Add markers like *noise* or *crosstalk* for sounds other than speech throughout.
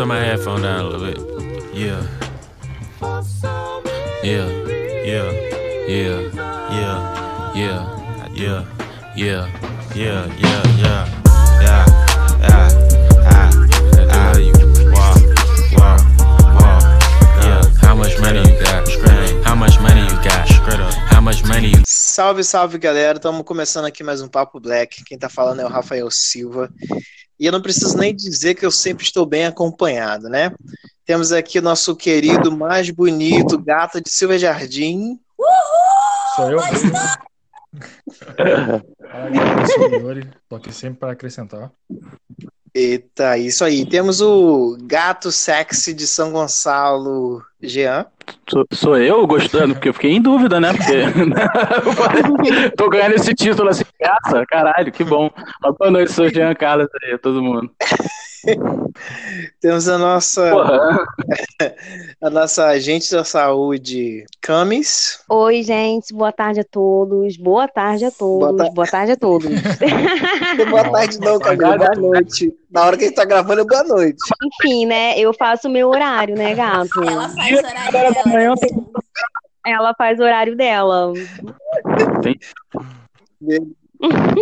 turn my headphone down a little bit. Yeah. Yeah. Yeah. Yeah. Yeah. Yeah. Yeah. Yeah. Yeah. Yeah. Yeah. Yeah. Yeah. Ah. Ah. You walk. Walk. Walk. Yeah. How much money you got? How much money you got? How much money you Salve, salve galera, estamos começando aqui mais um Papo Black. Quem tá falando é o Rafael Silva. E eu não preciso nem dizer que eu sempre estou bem acompanhado, né? Temos aqui o nosso querido, mais bonito gato de Silva Jardim. Sou eu. Fala galera, sou o Yuri, tô aqui sempre para acrescentar. Eita, isso aí. Temos o gato sexy de São Gonçalo, Jean. Sou, sou eu gostando, porque eu fiquei em dúvida, né? Porque *laughs* tô ganhando esse título assim, graça, caralho, que bom. Mas boa noite, sou Jean Carlos aí, todo mundo. *laughs* Temos a nossa, Porra, *laughs* a nossa agente da saúde, Camis. Oi, gente, boa tarde a todos. Boa tarde a todos. Boa Boa, ta- tarde a todos. *laughs* Boa tarde, não, Camila. Boa noite. Na hora que a gente tá gravando, é boa noite. Enfim, né? Eu faço o meu horário, né, gato? Ela faz horário da manhã dela. Ela faz o horário dela.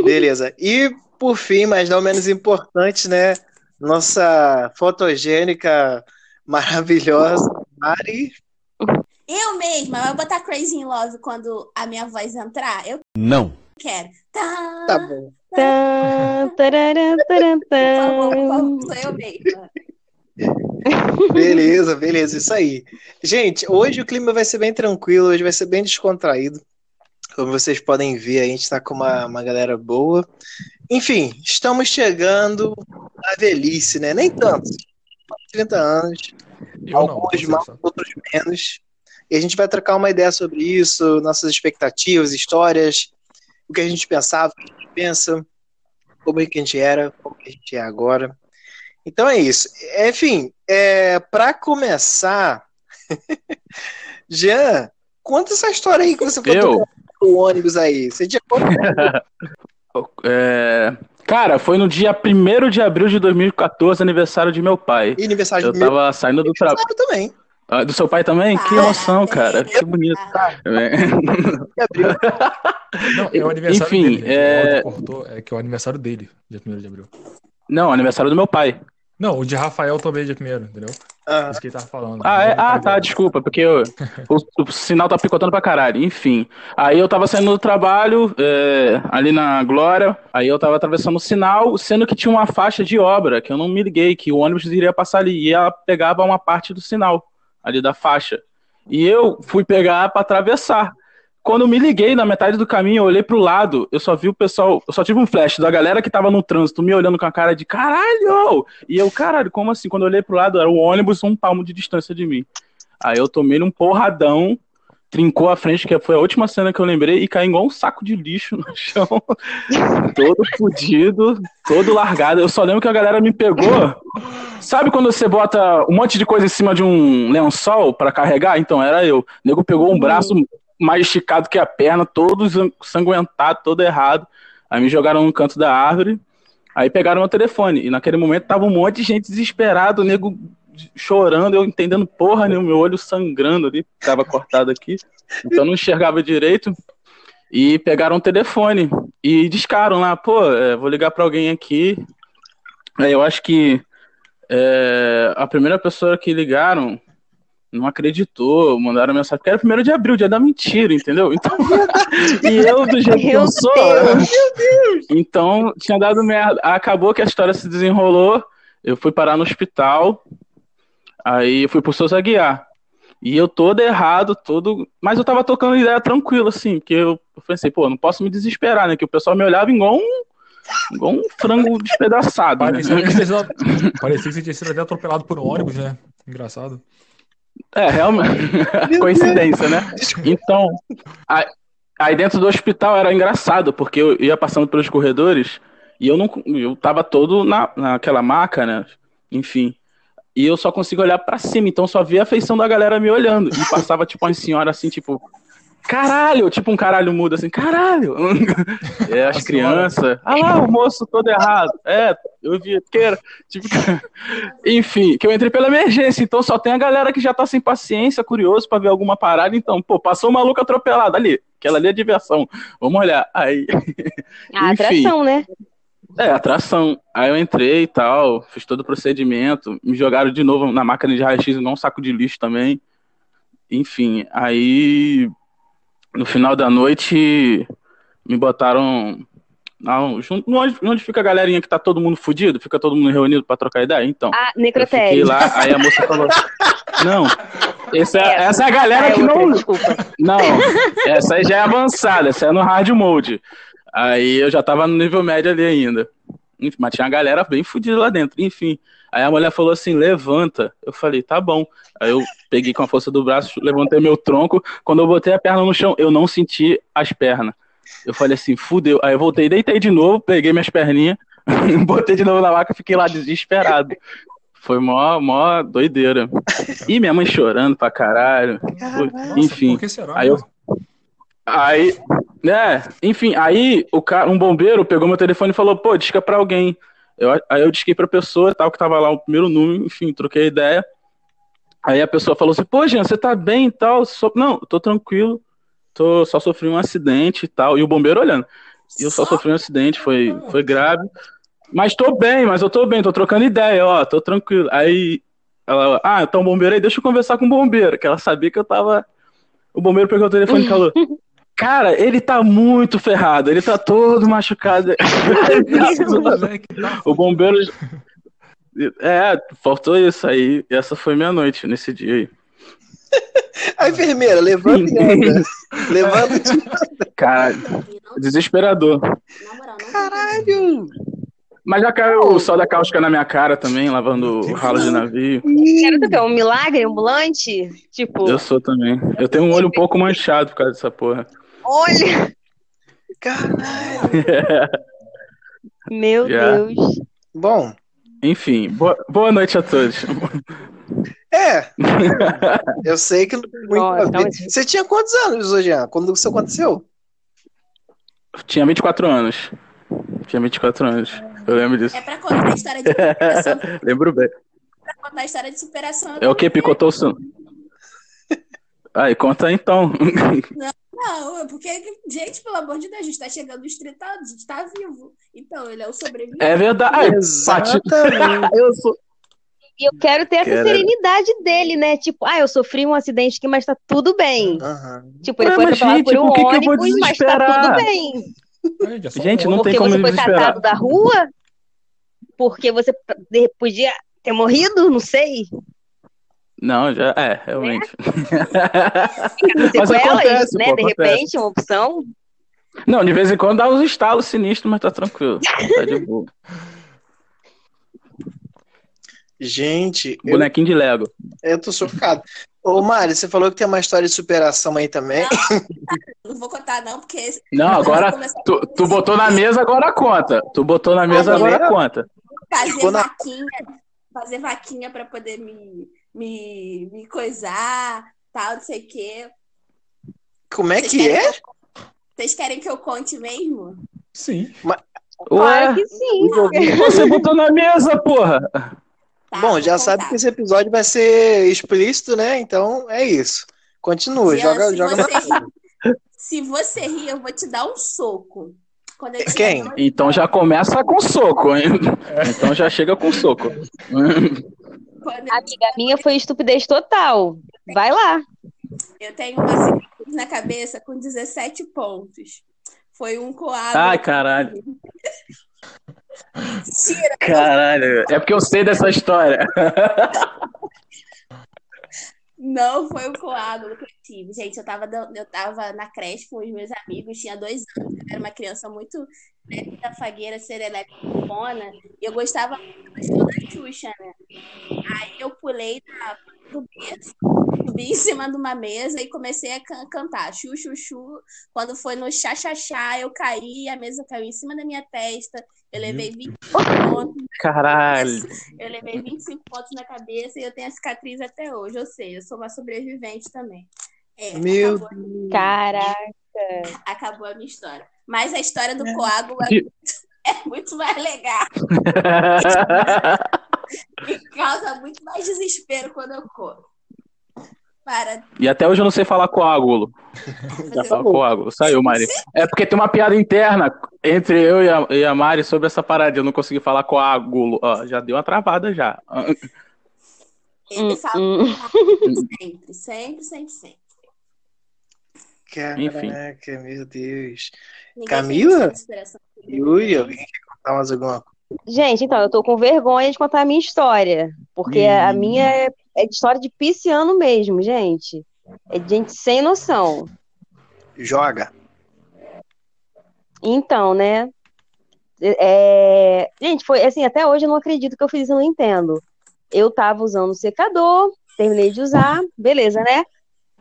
Beleza. E, por fim, mas não menos importante, né? Nossa fotogênica maravilhosa, Mari. Eu mesma, vai botar Crazy in Love quando a minha voz entrar? Eu Não. quero. Tá, Tá bom. Tararã, taran, por favor, por favor, sou eu mesma. Beleza, beleza, isso aí. Gente, hoje o clima vai ser bem tranquilo, hoje vai ser bem descontraído. Como vocês podem ver, a gente tá com uma, uma galera boa. Enfim, estamos chegando à velhice, né? Nem tanto. 30 anos, Eu não, alguns você mais, outros menos. E a gente vai trocar uma ideia sobre isso, nossas expectativas, histórias, o que a gente pensava, o que a gente pensa, como é que a gente era, como que a gente é agora. Então é isso. Enfim, é, para começar, *laughs* Jean, conta essa história aí que você Eu? contou o ônibus aí. Você tinha *laughs* É, Cara, foi no dia 1 de abril de 2014, aniversário de meu pai. E aniversário Eu de meu tava saindo do trabalho. também. Do seu pai também? Que Para, emoção, cara. Que bonito. É. abril. Não, é o aniversário Enfim, dele. é- O áudio cortou, é que é o aniversário dele, dia 1 de abril. Não, aniversário do meu pai. Não, o de Rafael também dia 1 entendeu? Ah, Isso que ele tava falando. Ah, é? Ah, tá, desculpa, porque eu- o, o sinal tá picotando pra caralho. Enfim. Aí eu tava saindo do trabalho, é, ali na Glória, aí eu tava atravessando o sinal, sendo que tinha uma faixa de obra, que eu não me liguei, que o ônibus iria passar ali, e ela pegava uma parte do sinal, ali da faixa. E eu fui pegar pra atravessar. Quando eu me liguei na metade do caminho, eu olhei pro lado, eu só vi o pessoal, eu só tive um flash da galera que tava no trânsito me olhando com a cara de caralho! E eu, caralho, como assim? Quando eu olhei pro lado, era o ônibus um palmo de distância de mim. Aí eu tomei um porradão, trincou a frente, que foi a última cena que eu lembrei, e caí igual um saco de lixo no chão, *laughs* todo fudido, todo largado. Eu só lembro que a galera me pegou. Sabe quando você bota um monte de coisa em cima de um lençol pra carregar? Então era eu. O nego pegou um braço mais esticado que a perna, todo sanguentado, todo errado. Aí me jogaram no canto da árvore. Aí pegaram meu telefone. E naquele momento tava um monte de gente desesperado, o nego chorando, eu entendendo porra nenhuma, meu olho sangrando ali, tava cortado aqui. Então não enxergava direito. E pegaram o telefone e discaram lá, pô, é, vou ligar pra alguém aqui. Aí eu acho que é, a primeira pessoa que ligaram não acreditou, mandaram mensagem, porque era primeiro de abril, dia da mentira, entendeu? Então, *laughs* e eu, do jeito que eu Meu sou, Deus. então tinha dado merda. Acabou que a história se desenrolou, eu fui parar no hospital, aí eu fui pro Souza Guiar. E eu todo errado, todo. Mas eu tava tocando ideia tranquilo, assim, porque eu pensei, pô, não posso me desesperar, né? Que o pessoal me olhava igual um, igual um frango despedaçado. Né? Parecia que, você tinha- *laughs* parecia que você tinha sido até atropelado por um ônibus, né? Engraçado. É, realmente. *laughs* Coincidência, né? Então, aí, aí dentro do hospital era engraçado, porque eu ia passando pelos corredores e eu não eu tava todo na, naquela maca, né? Enfim. E eu só consigo olhar pra cima, então só via a feição da galera me olhando. E passava, tipo, uma senhora assim, tipo, caralho, tipo um caralho mudo assim, caralho. *laughs* É, as crianças, ah lá, o moço todo errado. É, eu vi, que era, tipo, *laughs* enfim, que eu entrei pela emergência, então só tem a galera que já tá sem paciência, curioso pra ver alguma parada, então, pô, passou um maluco atropelado ali, aquela ali é diversão, vamos olhar. Aí, A *laughs* Enfim. atração, né? é, atração. Aí eu entrei e tal, fiz todo o procedimento, me jogaram de novo na máquina de raio-x, não um saco de lixo também. Enfim, aí no final da noite me botaram não, junto, onde, fica a galerinha que tá todo mundo fudido, fica todo mundo reunido pra trocar ideia, então. Ah, Eu fiquei necrotério. lá, aí a moça falou: Não, essa, é- essa é a galera é que outra, não, Desculpa. não, essa aí já é avançada, essa é no hard mode. Aí eu já tava no nível médio ali ainda. Mas tinha uma galera bem fodida lá dentro. Enfim. Aí a mulher falou assim: levanta. Eu falei, tá bom. Aí eu peguei com a força do braço, levantei meu tronco. Quando eu botei a perna no chão, eu não senti as pernas. Eu falei assim, fudeu. Aí eu voltei, deitei de novo, peguei minhas perninhas, *laughs* botei de novo na maca e fiquei lá desesperado. Foi mó, mó doideira. E minha mãe chorando pra caralho. Nossa, Enfim. Por que será? Aí eu- né? Aí, né, enfim, aí o cara, um bombeiro pegou meu telefone e falou, pô, disca pra alguém. Eu, aí eu disquei pra pessoa, tal, que tava lá o primeiro número, enfim, troquei ideia. Aí a pessoa falou assim, pô, Jean, você tá bem e tal? Só- Não, tô tranquilo, tô, só sofri um acidente e tal. E o bombeiro olhando. E eu só sofri um acidente, foi, foi grave. Mas tô bem, mas eu tô bem, tô trocando ideia, ó, tô tranquilo. Aí ela, ah, então bombeiro aí, deixa eu conversar com o bombeiro, que ela sabia que eu tava. O bombeiro pegou o telefone e falou: *laughs* Cara, ele tá muito ferrado, ele tá todo machucado. *laughs* O bombeiro. É, faltou isso aí. Essa foi minha noite nesse dia aí. A enfermeira, levanta e anda. levanta e Cara, Não, desesperador. Caralho! Mas já caiu o sol da cáustica na minha cara também, lavando o ralo de navio. Quero saber, um milagre ambulante? Tipo, Eu sou também. Eu tenho um olho um pouco manchado por causa dessa porra. Olha, Caralho! *laughs* meu Já. Deus. Bom, Enfim, boa, boa noite a todos. é. *laughs* Eu sei que não tem muito ver. então- Você tinha quantos anos, Jean, quando isso aconteceu? Tinha 24 anos. Tinha 24 anos. Eu lembro disso. É pra contar a história de superação. *laughs* Lembro bem. pra contar a história de superação. É o que? Picotou o som. Aí, conta então. Não, é porque, gente, pelo amor de Deus, a gente tá chegando nos 30 anos, a gente tá vivo. Então, ele é o sobrevivente. É verdade. Pati, Exatamente. eu sou. E eu quero ter essa Quero. serenidade dele, né? Tipo, ah, eu sofri um acidente aqui, mas tá tudo bem. Aham. Tipo, ele Ué, foi mas, atropelado gente, por um por que que eu vou ônibus, mas tá desesperar? tudo bem. É, Gente, um não Porque tem como você foi catado da rua? Porque você podia ter morrido? Não sei. Não, já. É, realmente. *laughs* Com Mas sequelas, acontece, né? pô, de acontece. repente, uma opção. Não, de vez em quando dá uns estalos sinistros, mas tá tranquilo. Tá de boa. Gente, eu, Bonequinho de Lego. eu tô chocado. Ô, Mari, você falou que tem uma história de superação aí também. Não *laughs* vou contar, não, porque. Não, agora. Tu, tu botou na mesa, agora conta. Tu botou na mesa, Agora- conta. fazer vaquinha, fazer vaquinha pra poder me, me, me coisar, tal, não sei o quê. Como é Vocês que é? eu- Vocês querem que eu conte mesmo? Sim. Claro Ué, que sim. você botou na mesa, porra. Tá, Bom, já contar. sabe que esse episódio vai ser explícito, né? Então é isso. Continua, Jean, joga, se, joga você na rir, se você rir, eu vou te dar um soco. Quando eu tiver Quem? Então já começa com soco, hein? Então já chega com soco. *laughs* Amiga minha foi estupidez total. Vai lá. Eu tenho uma cicatriz na cabeça com 17 pontos. Foi um coado. Ai, caralho. *laughs* Mentira, Caralho. É porque eu sei dessa história. *laughs* Não foi um coado eu tive. Gente, eu tava, eu tava na creche com os meus amigos, tinha dois anos, eu era uma criança muito né, da fagueira, serelepe, fona, e eu gostava muito do show da Xuxa, né? Aí eu pulei da, do berço, subi em cima de uma mesa e comecei a can- cantar chu, chu, chu. Quando foi no chá, chá, chá, eu caí, a mesa caiu em cima da minha testa, eu levei 25 pontos Caralho. eu levei 25 pontos na cabeça e eu tenho a cicatriz até hoje. Eu sei, eu sou uma sobrevivente também. É, Meu acabou, Caraca. acabou a minha história. Mas a história do É. coágulo é, Que- *laughs* é muito mais legal. *laughs* E causa muito mais desespero quando eu corro. Para. e até hoje eu não sei falar coágulo. Já falo coágulo. Saiu, Mari. É porque tem uma piada interna entre eu e a, e a Mari sobre essa parada. Eu não consegui falar coágulo. Ó, já deu uma travada já. Ele Hum, fala hum. sempre, sempre, sempre, sempre. Caraca, meu Deus. Ninguém Camila? Yuri, alguém quer contar mais alguma coisa? Gente, então, eu tô com vergonha de contar a minha história. Porque a minha é, é de história de pisciano mesmo, gente. É de gente sem noção. Joga. Então, né? É... Gente, foi assim, até hoje eu não acredito que eu fiz isso, eu não entendo. Eu tava usando o secador, terminei de usar, beleza, né?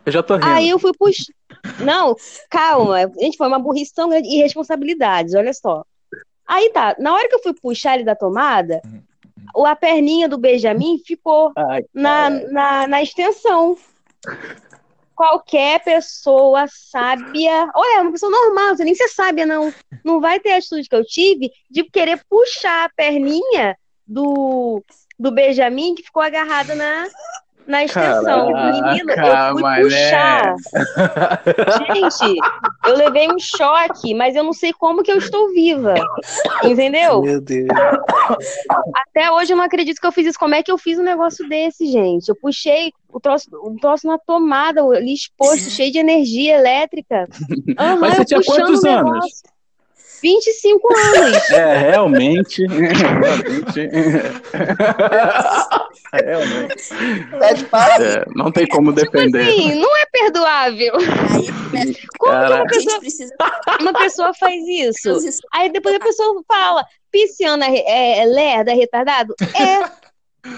Eu já tô rindo. Aí eu fui puxar. Não, calma. Gente, foi uma burrice tão grande. Irresponsabilidades, olha só. Aí tá, na hora que eu fui puxar ele da tomada, a perninha do Benjamin ficou Ai, na, na, na extensão. Qualquer pessoa sábia. Olha, uma pessoa normal, você nem ser sábia, não. Não vai ter a atitude que eu tive de querer puxar a perninha do, do Benjamin que ficou agarrada na, na extensão. Caraca, Menino, eu fui mané. puxar. Gente, eu levei um choque, mas eu não sei como que eu estou viva. Entendeu? Meu Deus. Até hoje eu não acredito que eu fiz isso. Como é que eu fiz um negócio desse, gente? Eu puxei o troço, o troço na tomada, ali exposto, cheio de energia elétrica. Aham, Mas você tinha quantos anos? negócio. 25 anos. É, realmente. *laughs* realmente. realmente. Tá de parabéns. É, não tem como defender. Sim, não é perdoável. Aí. Como que Caraca. uma A gente pessoa, precisa uma pessoa faz isso? Aí depois a pessoa fala, pisciano é, é, é lerdo, é retardado? É.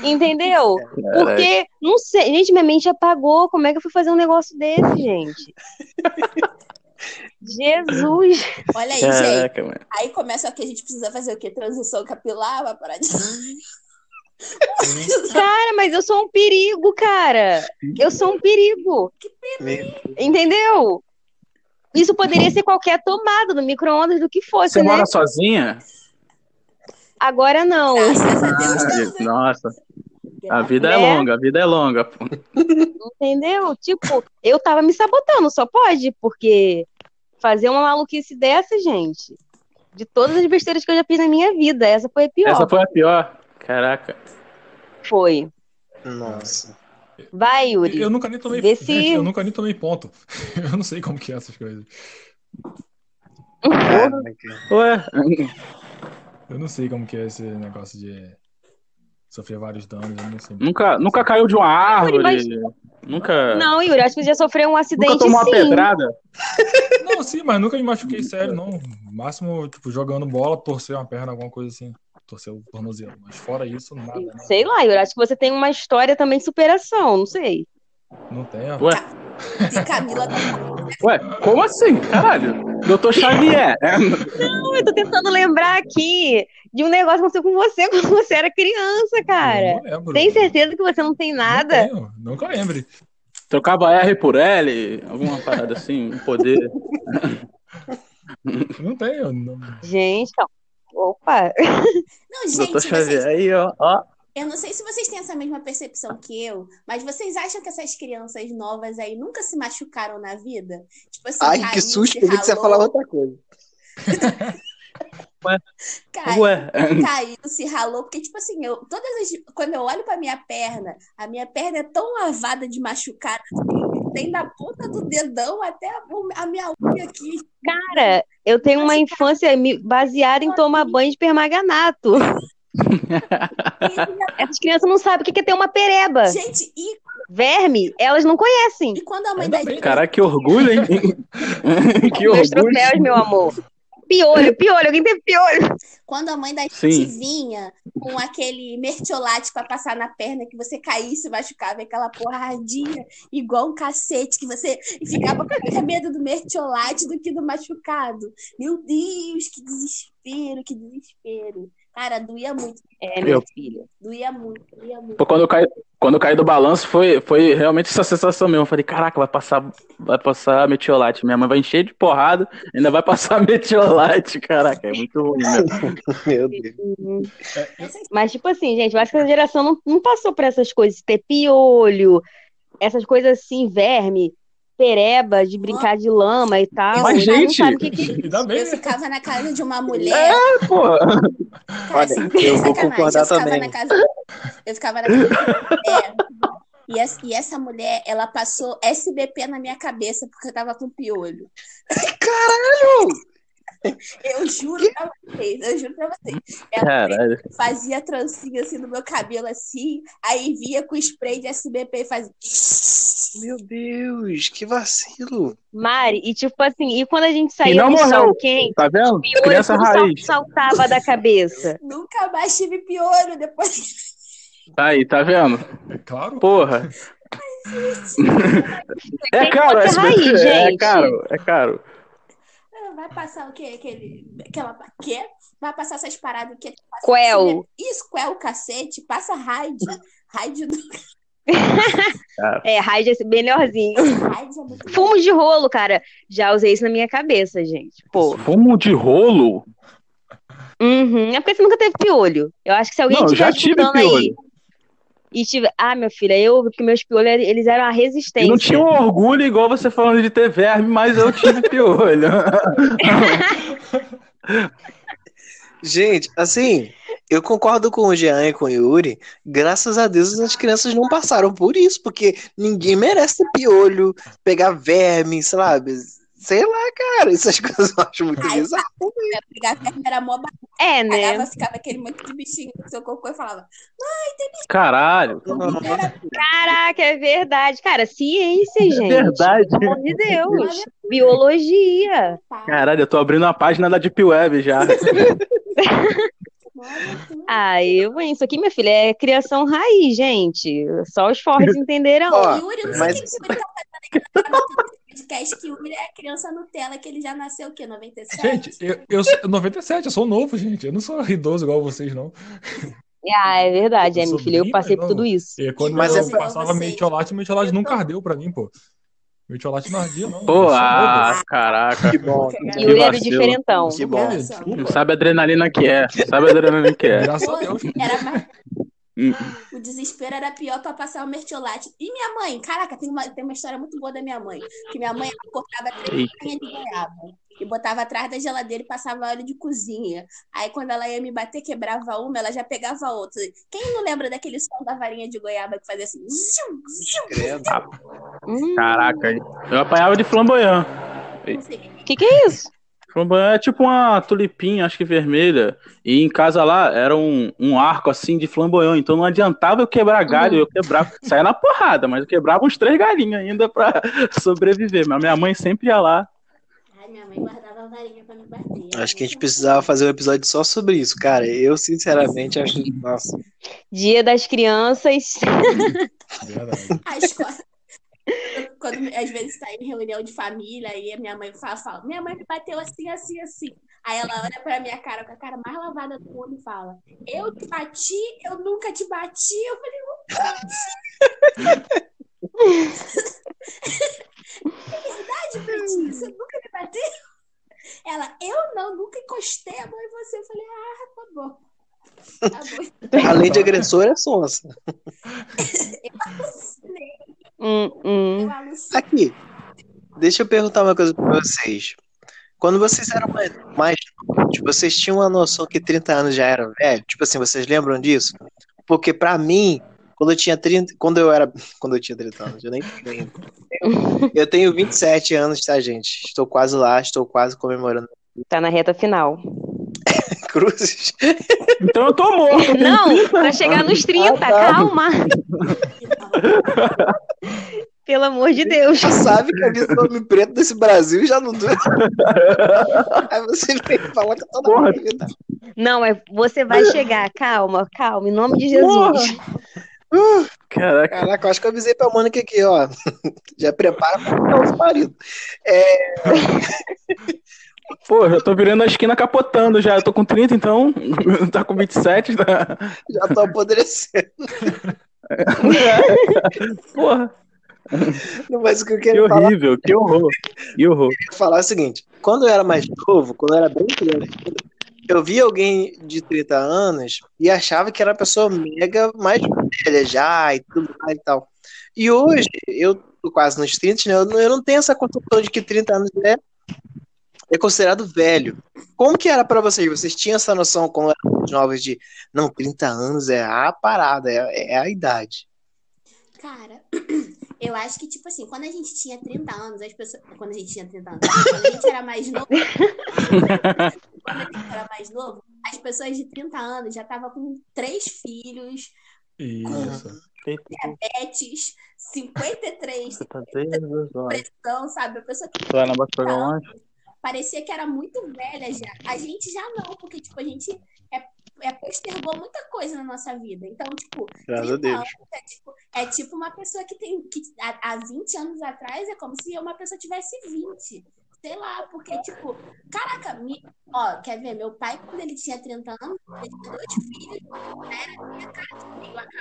Entendeu? Porque, não sei, gente, minha mente apagou. Como é que eu fui fazer um negócio desse, gente? Jesus. *laughs* Olha aí, gente. Caraca, mano. Aí começa o que a gente precisa fazer o quê? Transição capilar, vai parar de. *laughs* Cara, mas eu sou um perigo, cara. Eu sou um perigo. Meu Entendeu? Isso poderia ser qualquer tomada do micro-ondas, do que fosse, Você né? mora sozinha? Agora não. Graças a Deus, não, né? Nossa, a vida é Né? longa, a vida é longa. pô. Entendeu? Tipo, eu tava me sabotando, só pode, porque fazer uma maluquice dessa, gente, de todas as besteiras que eu já fiz na minha vida, essa foi a pior. Essa foi a pior. Caraca. Foi. Nossa. Vai, Yuri. Eu nunca nem tomei. Vê se- Gente, eu nunca nem tomei ponto. *laughs* Eu não sei como que é essas coisas. *laughs* Caraca. Ué, Eu não sei como que é esse negócio de sofrer vários danos. Eu não sei. nunca, nunca caiu de uma árvore. mas- Nunca, Não, Yuri, acho que você já sofreu um nunca acidente, tomou uma sim. pedrada. *laughs* Não, sim, mas nunca me machuquei sério, não. No máximo, tipo, jogando bola, torcer uma perna, alguma coisa assim. Torcer o tornozelo. Mas fora isso, nada, né? Sei lá, Yuri, acho que você tem uma história também de superação, não sei. Não tem. ó. Ué, E Camila tá ué, como assim? Caralho. Doutor Xavier. *laughs* Não, eu tô tentando lembrar aqui de um negócio que aconteceu com você *laughs* quando você era criança, cara. Eu não lembro. Tem certeza que você não tem nada? Não tenho, nunca lembre. Trocava R por L, alguma parada assim, um poder. *laughs* Não tenho. Não... Gente, ó. Opa. Não, gente, Doutor vocês, Xavier aí, ó. ó. Eu não sei se vocês têm essa mesma percepção que eu, mas vocês acham que essas crianças novas aí nunca se machucaram na vida? Tipo assim, Ai, caiu, que susto, que você ia falar outra coisa. Caiu, Ué. caiu, se ralou, porque, tipo assim, eu, todas as, quando eu olho pra minha perna, a minha perna é tão lavada de machucada, assim, tem da ponta do dedão até a, a minha unha aqui. Cara, eu tenho uma infância baseada em tomar banho de permaganato. *laughs* Essas crianças não sabem o que é ter uma pereba. Gente, e, Verme, elas não conhecem. e quando a mãe da bem, Caraca, que orgulho, hein? *laughs* que Meus orgulho. troféus, meu amor. Piolho, piolho, alguém tem piolho. Quando a mãe da Sim. gente vinha com aquele mertiolate pra passar na perna, que você caísse e machucava, aquela porra ardia igual um cacete, que você ficava com mais medo do mertiolate do que do machucado. Meu Deus, que desespero, que desespero. Cara, doía muito, É, minha Eu- filha. doía muito, doía muito. Quando eu caí, Quando eu caí do balanço, foi, foi realmente essa sensação mesmo. Eu falei, caraca, vai passar, vai passar metiolate. Minha mãe vai encher de porrada, ainda vai passar *laughs* metiolate. Caraca, é muito ruim, meu. *laughs* Meu Deus. Mas, tipo assim, gente, eu acho que essa geração não, não passou por essas coisas, ter piolho, essas coisas assim, verme, pereba, de brincar de lama e tal. Mas, gente, sabe o que que é. *laughs* Eu ficava na casa de uma mulher. É, porra. Cara, Olha, sem eu vou concordar eu ficava também. Na casa, eu ficava na casa de uma mulher. E essa, e essa mulher, ela passou SBP na minha cabeça porque eu tava com piolho. Caralho! Eu juro pra vocês, eu juro pra vocês. Ela Caralho. fazia trancinha assim no meu cabelo assim, aí via com spray de SBP e fazia. Meu Deus, que vacilo. Mari, e tipo assim, e quando a gente saía não no morreu. sol quente, Tá vendo? piolho Criança raiz. saltava da cabeça. *laughs* Nunca mais tive piolho depois. Tá aí, tá vendo? É claro. Porra. É Tem caro, SBT. raiz, É gente. caro, é caro. Vai passar o quê? Aquele, aquela quê? Vai passar essas paradas que Quel. Isso, quel, cacete. Passa raid. *laughs* Raid do É, raid é melhorzinho. raid é muito Fumo de rolo, cara. Já usei isso na minha cabeça, gente. Pô. Fumo de rolo? Uhum. É porque você nunca teve piolho. Eu acho que se alguém Não, eu estiver já tive escutando aí piolho. E tiver. Ah, meu filho, eu, porque meus piolhos, eles eram a resistência. Eu não tinha um orgulho igual você falando de ter verme, mas eu tive piolho. *laughs* Gente, assim, eu concordo com o Jean e com o Yuri. Graças a Deus as crianças não passaram por isso, porque ninguém merece ter piolho, pegar verme, sabe? Sei lá, cara, essas *laughs* coisas eu acho muito Ai, bizarro. Era mó barato. É, né? Cagava, ficava aquele monte de bichinho no seu cocô e falava, Caralho. Caraca, é verdade. Cara, ciência, gente. É verdade. Pelo amor de Deus. Biologia. pá, Caralho, eu tô abrindo a página da Deep Web já. Ah, eu, isso aqui, minha filha, é criação raiz, gente. Só os fortes *laughs* entenderão. Ó, Yuri, não sei mas- o que Yuri tá fazendo aqui podcast, que o Yuri é criança Nutella, que ele já nasceu o quê? 97? Gente, eu, eu sou 97, eu sou novo, gente. Eu não sou idoso igual vocês, não. Ah, é verdade, é, Eu minha sou filha. Eu passei por tudo isso. E quando Mas eu é- passava metiolate, metiolate nunca ardeu pra mim, pô. Metiolate não ardia, não. Pô, ah, caraca. Que bom. Que Yuri era diferentão. Que bom. Sabe a adrenalina que é. Sabe a adrenalina que é. Graças a Deus. Era mais... O desespero era pior pra passar o mertiolate. E minha mãe, caraca, tem uma, tem uma história muito boa da minha mãe. Que minha mãe cortava três de goiaba e botava atrás da geladeira e passava óleo de cozinha. Aí quando ela ia me bater, quebrava uma, ela já pegava outra. Quem não lembra daquele som da varinha de goiaba que fazia assim? Caraca, eu apanhava de flamboyant. Sei. que que é isso? É tipo uma tulipinha, acho que vermelha. E em casa lá era um, um arco assim de flamboyant. Então não adiantava eu quebrar galho, eu quebrava. Saia na porrada, mas eu quebrava uns três galinhos ainda pra *laughs* sobreviver. Mas minha mãe sempre ia lá. Ai, minha mãe guardava a varinha pra me bater. Acho que a gente precisava fazer um episódio só sobre isso, cara. Eu, sinceramente, acho. Nossa. Dia das crianças. Verdade. A escola. Quando às vezes tá em reunião de família, aí a minha mãe fala, fala, minha mãe me bateu assim, assim, assim. Aí ela olha pra minha cara com a cara mais lavada do mundo e fala: Eu te bati, eu nunca te bati. Eu falei, *laughs* é verdade, Pretinho, você nunca me bateu? Ela, eu não, nunca encostei a mão em você. Eu falei, ah, tá bom. Tá bom. Além de agressor, é sonsa. *laughs* Hum, hum. Eu. Aqui, deixa eu perguntar uma coisa pra vocês. Quando vocês eram mais, mais novos, vocês tinham uma noção que 30 anos já era velho? Tipo assim, vocês lembram disso? Porque pra mim, quando eu tinha 30, quando eu era, *laughs* quando eu tinha 30 anos, eu nem tenho. *laughs* Eu tenho 27 anos, tá, gente? Estou quase lá, estou quase comemorando Tá na reta final. *laughs* cruzes. Então eu tô morto. Não, pra chegar nos 30, Ah, tá. calma. Pelo amor de Deus. Já sabe que a vida do homem preto desse Brasil já não dura. *laughs* Aí você vem falar que eu tô na Porra. vida. Não, é, você vai chegar, calma, calma, em nome de Jesus. Caraca. Caraca, eu acho que eu avisei pra Mônica aqui, ó. *laughs* Já prepara pra ficar os maridos. Pô, eu tô virando a esquina capotando já. Eu tô com 30, então. *laughs* tá com 27. Tá... Já tô apodrecendo. Porra, *laughs* Não, mas o que eu que quero falar, horrível, que horror. Que horror. falar é o seguinte: quando eu era mais novo, quando eu era bem criança, eu via alguém de 30 anos e achava que era uma pessoa mega mais velha já e tudo mais e tal. E hoje, eu tô quase nos 30, né? Eu não, eu não tenho essa concepção de que 30 anos é, é considerado velho. Como que era pra vocês? Vocês tinham essa noção quando eram novos de não, 30 anos é a parada, é, é a idade. Cara, eu acho que, tipo assim, quando a gente tinha 30 anos, as pessoas. Quando a gente tinha 30 anos, quando a gente era mais novo. quando a gente era mais novo, as pessoas de 30 anos já estavam com três filhos, Isso. diabetes, 53, Você tá desde pressão, sabe? A pessoa que Vai na lanche? parecia que era muito velha já. A gente já não, porque, tipo, a gente é, é, postergou muita coisa na nossa vida. Então, tipo, Graças a 30 Deus. anos é tipo, é tipo uma pessoa que tem. Que, há, há 20 anos atrás é como se uma pessoa tivesse 20. Sei lá, porque, tipo, caraca, me, ó, quer ver? Meu pai, quando ele tinha 30 anos, ele tinha dois filhos, né? Tinha cara de meio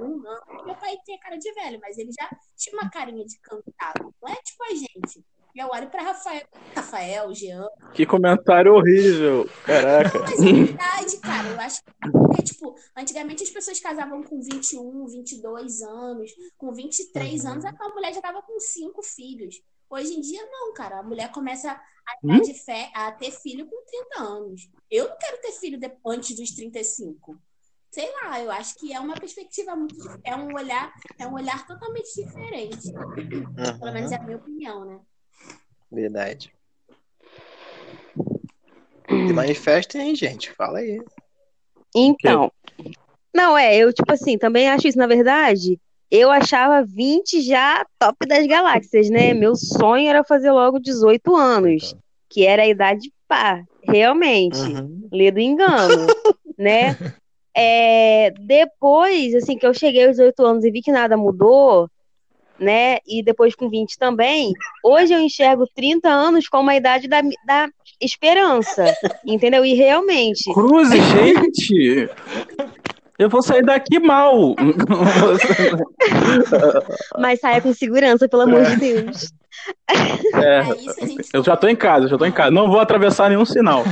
um ano. Meu pai tinha cara de velho, mas ele já tinha uma carinha de cantado. Não é tipo a gente. Eu olho pra Rafael, Rafael, Jean, Que comentário horrível. Caraca. mas é verdade, cara. Eu acho que, porque, tipo, antigamente as pessoas casavam com 21, 22 anos. Com 23 anos, a mulher já tava com cinco filhos. Hoje em dia, não, cara. A mulher começa a, Hum? de fé, a ter filho com 30 anos. Eu não quero ter filho de- antes dos 35. Sei lá, eu acho que é uma perspectiva muito. É um olhar, é um olhar totalmente diferente. Pelo menos é a minha opinião, né? Verdade. Se manifestem aí, gente. Fala aí. Então. Não, é, eu, tipo assim, também acho isso. Na verdade, eu achava 20 já top das galáxias, né? Meu sonho era fazer logo 18 anos, que era a idade pá, realmente. Uhum. Lê do engano, *laughs* né? É, depois, assim, que eu cheguei aos 18 anos e vi que nada mudou, né? E depois com 20 também, hoje eu enxergo 30 anos como a idade da, da esperança, entendeu? E realmente, Cruze, gente. Eu vou sair daqui mal. mas saia com segurança, pelo amor de Deus. É, É isso gente eu já tô em casa, já tô em casa. Não vou atravessar nenhum sinal.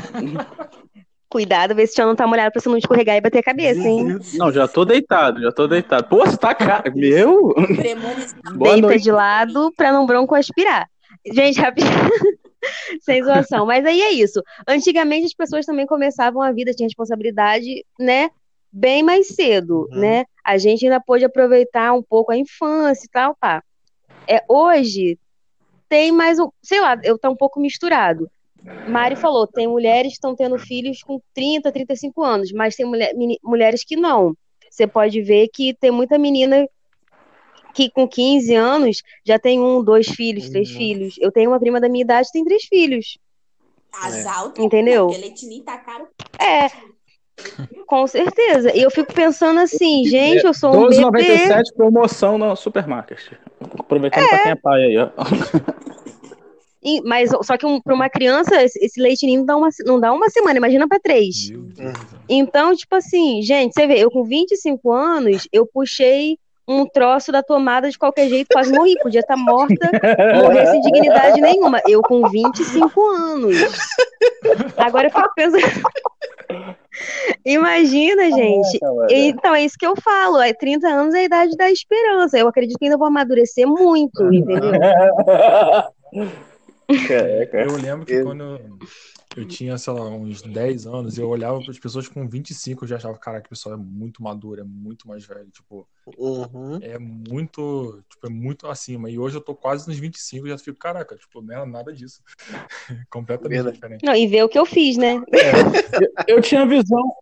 Cuidado, ver se o chão não tá molhado pra você não escorregar e bater a cabeça, hein? Não, já tô deitado, já tô deitado. Pô, você tá cara. Meu. Boa Deita noite. de lado pra não bronco aspirar. Gente, rapidinho. *laughs* Sem zoação. Mas aí é isso. Antigamente as pessoas também começavam a vida, tinha responsabilidade, né? Bem mais cedo, Uhum. né? A gente ainda pôde aproveitar um pouco a infância e tal, pá. É, hoje tem mais um, sei lá, eu tá um pouco misturado. Mari falou, tem mulheres que estão tendo filhos com 30, 35 anos, mas tem mulher, meni- mulheres que não. Você pode ver que tem muita menina que com 15 anos já tem um, dois filhos, três Uhum. filhos. Eu tenho uma prima da minha idade que tem três filhos. As É. Entendeu? porque tá caro. É, com certeza. E eu fico pensando assim, gente, eu sou um bebê. 12,97 promoção no supermarket. Aproveitando É. pra quem é pai aí, ó. E- Mas só que um, para uma criança, esse esse leite ninho não dá uma, não dá uma semana, imagina para três. Deus. Então, tipo assim, gente, você vê, eu com 25 anos, eu puxei um troço da tomada de qualquer jeito, quase morri, podia estar morta, morrer sem dignidade nenhuma. Eu com 25 anos. Agora eu fico pensando. *laughs* Imagina, gente. Então, é isso que eu falo. É 30 anos é a idade da esperança. Eu acredito que ainda vou amadurecer muito, *laughs* entendeu? *laughs* Caraca. Eu lembro que Eu- quando eu, eu tinha, sei lá, uns 10 anos, eu olhava para as pessoas com 25, eu já achava, cara, que pessoal é muito maduro, é muito mais velho, tipo, Uhum. é muito, tipo, é muito acima. E hoje eu tô quase nos 25 e já fico, caraca, tipo, não é nada disso. *laughs* Completamente Verdade. diferente. Não, e ver o que eu fiz, né? Eu tinha a visão.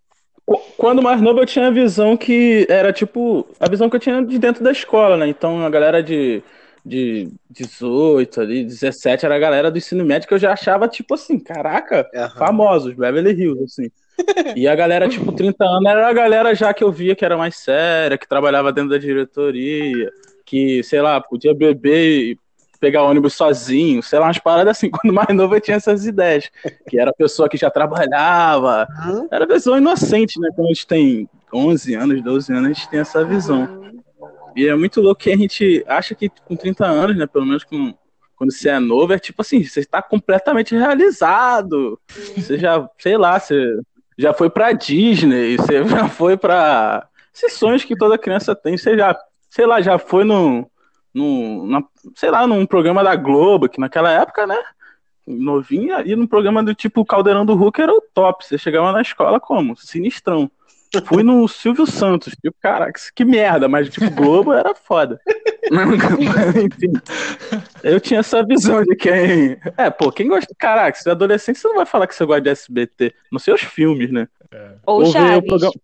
qu- Quando mais novo, eu tinha a visão que era tipo. A visão que eu tinha de dentro da escola, né? Então a galera de, de 18 ali, 17 era a galera do ensino médio que eu já achava, tipo assim, caraca, Aham. famosos, Beverly Hills, assim. *laughs* E a galera, tipo, 30 anos, era a galera já que eu via que era mais séria, que trabalhava dentro da diretoria, que, sei lá, podia beber e pegar ônibus sozinho, sei lá, umas paradas assim. *laughs* Quando mais novo eu tinha essas ideias. Que era pessoa que já trabalhava. Uhum. Era visão inocente, né? Quando a gente tem 11 anos, 12 anos, a gente tem essa visão. E é muito louco que a gente acha que com 30 anos, né, pelo menos com, quando você é novo, é tipo assim, você está completamente realizado. Você já, sei lá, você já foi pra Disney, você *laughs* já foi pra esses sonhos que toda criança tem, você já, sei lá, já foi no, no na, sei lá, num programa da Globo, que naquela época, né, novinha, e num programa do tipo Caldeirão do Hulk era o top. Você chegava na escola como? Sinistrão. Fui no Silvio Santos, tipo, caraca, que merda, mas tipo, Globo era foda. Mas, *laughs* enfim, eu tinha essa visão de quem. É, pô, quem gosta. Caraca, se é adolescente, você não vai falar que você gosta de SBT. Não sei os filmes, né? Ou Ou ver o Chaves. programa-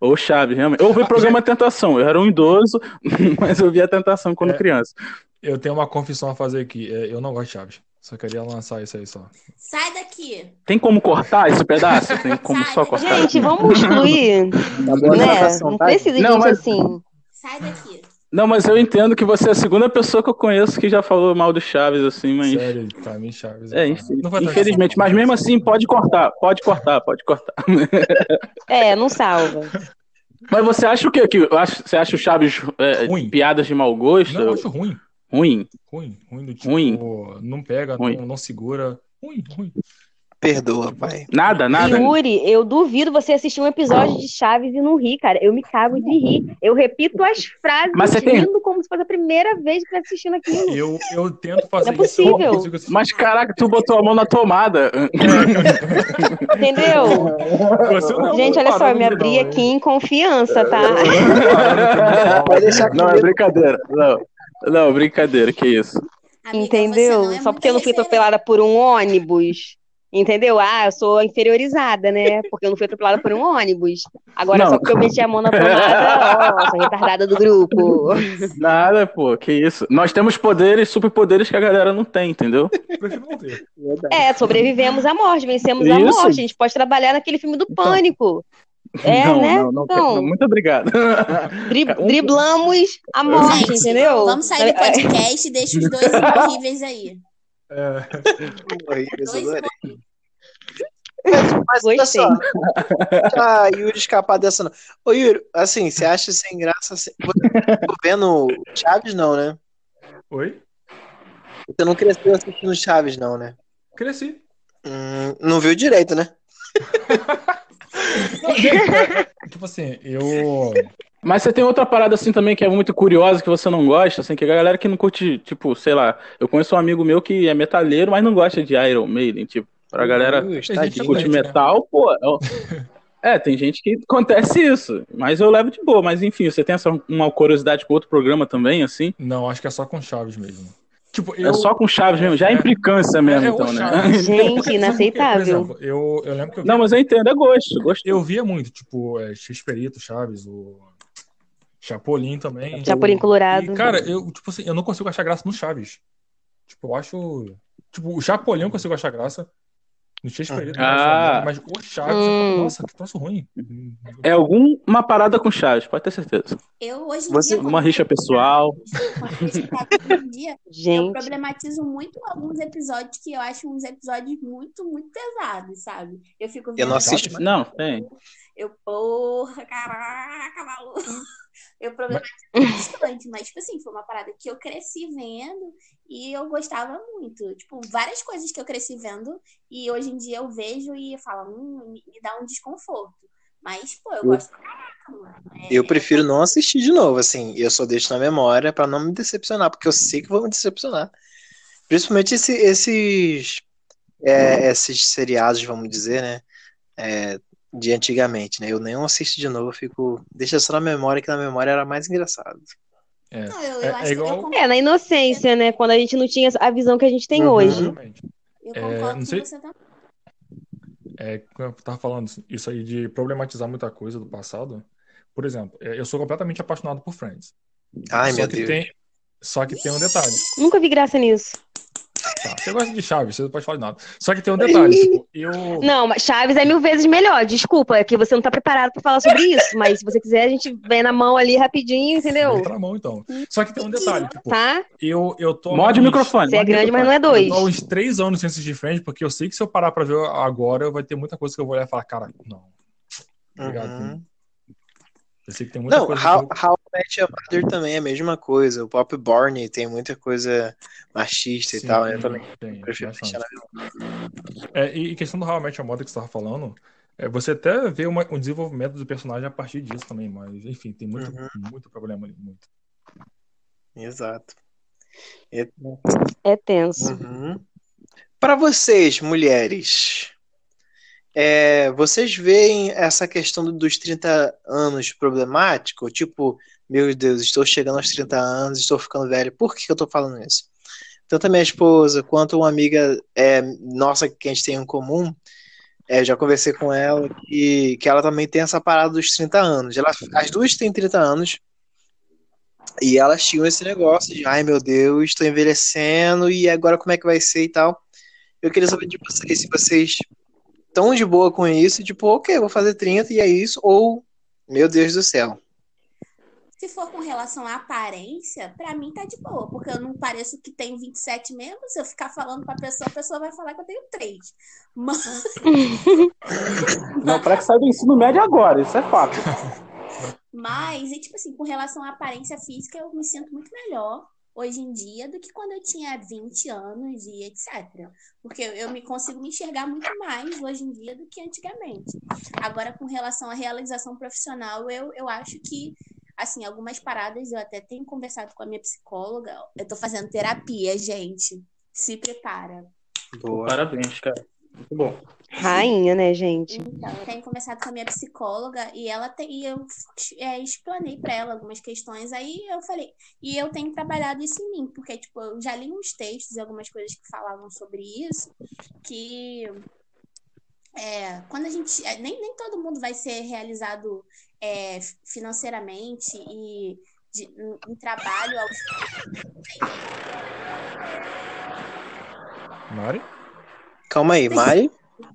Ou Chaves, realmente. Ou ver o programa *laughs* Tentação. Eu era um idoso, *laughs* mas eu via a Tentação quando É. criança. Eu tenho uma confissão a fazer aqui. É, Eu não gosto de Chaves. Só queria lançar isso aí só. Sai daqui. Tem como cortar esse pedaço? Tem como só cortar? Gente, vamos excluir. Tá boa né? gravação, Não tá? precisa de Não, gente mas- assim. Sai daqui. Não, mas eu entendo que você é a segunda pessoa que eu conheço que já falou mal do Chaves, assim, mas. Sério, pra mim, Chaves. É, vai estar- infelizmente, mas mesmo assim pode cortar, pode cortar, pode cortar. *laughs* É, não salva. Mas você acha o quê? Que, você acha o Chaves é, Ruim. piadas de mau gosto? Não, eu acho ruim. Ruim. Ruim. Ruim do tipo. Ruim. Não pega, Ruim. Não, não segura. Ruim, ruim. Perdoa, pai. Nada, nada. Yuri, eu duvido você assistir um episódio de Chaves e não rir, cara. Eu me cago de rir. Eu repito as frases Mas você tem- rindo como se fosse a primeira vez que tá assistindo aquilo. Eu, eu tento fazer Não é isso. eu possível. assistir. Mas caraca, tu botou a mão na tomada. *laughs* Entendeu? Não, Gente, olha só, eu me abri não, aqui em confiança, tá? *laughs* Não, é brincadeira. Não, não brincadeira, que isso. Amiga, Entendeu? é Só porque eu não fui atropelada por um ônibus. Entendeu? Ah, eu sou inferiorizada, né? Porque eu não fui atropelada por um ônibus. Agora, Não. só porque eu meti a mão na tomada, ó, sou retardada do grupo. Nada, pô, que isso. Nós temos poderes, superpoderes que a galera não tem, entendeu? É, sobrevivemos à morte, vencemos a Isso. morte. A gente pode trabalhar naquele filme do Então. Pânico. É, não, né? não, não, Então. não, muito obrigado. Dri- *laughs* Um- driblamos a morte, Gente, entendeu? Vamos sair do podcast e deixa os dois horríveis aí. *laughs* É, Horrível, Dois adorei. horríveis. Mas olha só, deixa a Yuri escapar dessa não. Ô Yuri, assim, você acha sem graça assim, você tá vendo Chaves não, né? Oi? Você não cresceu assistindo Chaves não, né? Cresci. Hum, não viu direito, né? *laughs* *laughs* Tipo assim, eu. Mas você tem outra parada assim também que é muito curiosa, que você não gosta, assim, que a galera que não curte, tipo, sei lá, eu conheço um amigo meu que é metaleiro, mas não gosta de Iron Maiden, tipo, pra galera Ui, que curte né? metal, pô. é *laughs* É, tem gente que acontece isso, mas eu levo de boa, mas enfim, você tem essa uma curiosidade com outro programa também, assim? Não, acho que é só com Chaves mesmo. Tipo, eu. É só com Chaves mesmo, já é É. implicância mesmo, é o então, né? Chaves. Gente, inaceitável. Exemplo, eu, eu lembro que eu Não, mas eu entendo, é gosto, gosto. Eu via muito, tipo, é, X-Perito, Chaves, o Chapolin também. Chapolin Colorado. E, cara, eu, tipo assim, eu não consigo achar graça no Chaves. Tipo, eu acho. Tipo, o Chapolin eu consigo achar graça. No X-Perito, Ah. mas o Chaves, Hum. eu nossa, que troço ruim. É alguma parada com Chaves, pode ter certeza. Eu hoje em Você- dia. Uma rixa pessoal. Uma rixa que hoje em dia, eu Gente, problematizo muito alguns episódios que eu acho uns episódios muito, muito pesados, sabe? Eu fico Eu não assisto mais. Não, tem. Eu, porra, caraca, maluco. Eu problematizo *laughs* bastante, mas, tipo assim, foi uma parada que eu cresci vendo e eu gostava muito. Tipo, várias coisas que eu cresci vendo e hoje em dia eu vejo e eu falo, hum, me dá um desconforto. Mas, pô, eu gosto caraca, mano. É- Eu prefiro não assistir de novo, assim. Eu só deixo na memória pra não me decepcionar, porque eu sei que vou me decepcionar. Principalmente esse- esses é, esses seriados, vamos dizer, né? De antigamente, né? Eu nem assisto de novo, eu fico. Deixa só na memória, que na memória era mais engraçado. É, Não, eu, eu É- é igual- concordo, é, na inocência, né? Quando a gente não tinha a visão que a gente tem Uhum. hoje. eu É, concordo não com sei- você também. É, eu tava falando isso aí de problematizar muita coisa do passado. Por exemplo, é, eu sou completamente apaixonado por Friends. Ai, só meu que Deus. tem, só que tem um detalhe. Nunca vi graça nisso. Tá, você gosta de Chaves, você não pode falar de nada. Só que tem um detalhe, *laughs* tipo, eu. Não, mas Chaves é mil vezes melhor. Desculpa, é que você não tá preparado pra falar sobre isso. Mas se você quiser, a gente vem na mão ali rapidinho, entendeu? Entra na mão, então. Só que tem um detalhe, tipo, Tá? eu, eu tô. Morde o microfone. Você é grande, mas não é Eu dois. tô há uns três anos sem assistir Friends, porque eu sei que se eu parar pra ver agora, vai ter muita coisa que eu vou olhar e falar, cara, não. Obrigado. Uhum. Eu sei que tem muita Não, coisa. How, que- How I Met Your Mother também é a mesma coisa. O Pop Borne tem muita coisa machista e Sim, tal. Eu também tem, prefiro deixar na É, e e questão do How I Met Your Mother que você estava falando, é, você até vê uma- um desenvolvimento do personagem a partir disso também, mas enfim, tem muito, Uhum. muito problema ali. Muito. Exato. E- É tenso. Uhum. Para vocês, mulheres, é, vocês veem essa questão do- dos 30 anos problemático? Tipo, meu Deus, estou chegando aos 30 anos, estou ficando velho. Por que eu estou falando isso? Tanto a minha esposa quanto uma amiga é, nossa que a gente tem em comum, é, já conversei com ela que, que ela também tem essa parada dos 30 anos. Ela, as duas têm 30 anos e elas tinham esse negócio de, ai meu Deus, estou envelhecendo e agora como é que vai ser e tal. Eu queria saber de vocês, se vocês estão de boa com isso, tipo, ok, vou fazer 30 e é isso, ou, meu Deus do céu. Se for com relação à aparência, pra mim tá de boa, porque eu não pareço que tenho 27 mesmo. Se eu ficar falando pra pessoa, a pessoa vai falar que eu tenho 3. Mas, *laughs* Não, para que sair do ensino médio agora, isso é fato. mas, e tipo assim, com relação à aparência física, eu me sinto muito melhor hoje em dia do que quando eu tinha 20 anos e etc. Porque eu, me consigo me enxergar muito mais hoje em dia do que antigamente. Agora, com relação à realização profissional, eu, eu acho que, assim, algumas paradas eu até tenho conversado com a minha psicóloga. Eu tô fazendo terapia, gente. Se prepara. Boa. Parabéns, cara. Muito bom. Rainha, né, gente? Então, eu tenho conversado com a minha psicóloga e ela tem, e eu é, explanei para ela algumas questões. Aí eu falei, e eu tenho trabalhado isso em mim, porque tipo, eu já li uns textos e algumas coisas que falavam sobre isso, que é, quando a gente. é, Nem, nem todo mundo vai ser realizado é, financeiramente e de, em, em trabalho aos Mari? Calma aí, Mari. *laughs*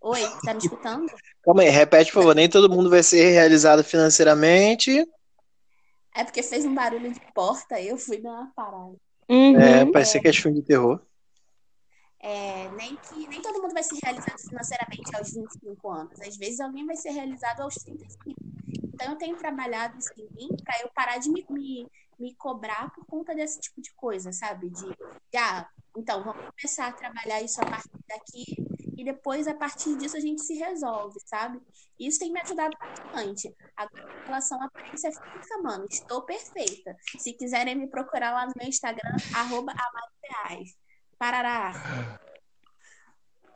Oi, tá me escutando? Calma aí, repete, por favor. Nem todo mundo vai ser realizado financeiramente. É porque fez um barulho de porta e eu fui dar uma parada. Uhum. É, parecia que é filme de terror. É, nem que nem todo mundo vai ser realizado financeiramente aos 25 anos. Às vezes alguém vai ser realizado aos 35. Então eu tenho trabalhado isso em mim para eu parar de me, me, me cobrar por conta desse tipo de coisa, sabe? De, de, ah, então vamos começar a trabalhar isso a partir daqui e depois a partir disso a gente se resolve, sabe? Isso tem me ajudado bastante. Agora, em relação à aparência física, mano, estou perfeita. Se quiserem me procurar lá no meu Instagram, arroba Reais. Parará.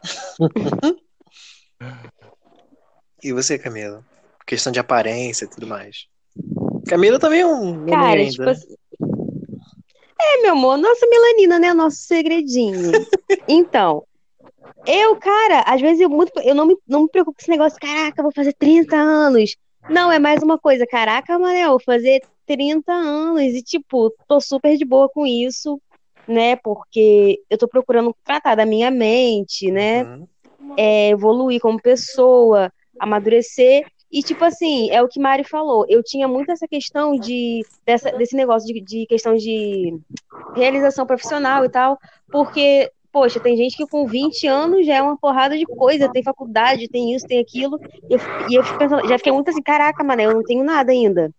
*laughs* E você, Camila? Questão de aparência e tudo mais. Camila também é um Cara, tipo né? assim. É, meu amor, nossa melanina, né? Nosso segredinho. *laughs* Então, eu, cara, às vezes eu muito. Eu não me, não me preocupo com esse negócio, caraca, vou fazer 30 anos. Não, é mais uma coisa, caraca, Manel, vou fazer 30 anos. E, tipo, tô super de boa com isso, né? Porque eu tô procurando tratar da minha mente, né? Uhum. é, evoluir como pessoa, amadurecer. E, tipo assim, é o que Mari falou. Eu tinha muito essa questão de dessa, desse negócio de, de questão de realização profissional e tal, porque, poxa, tem gente que com 20 anos já é uma porrada de coisa, tem faculdade, tem isso, tem aquilo. E eu, e eu pensando, já fiquei muito assim, caraca, mano, eu não tenho nada ainda.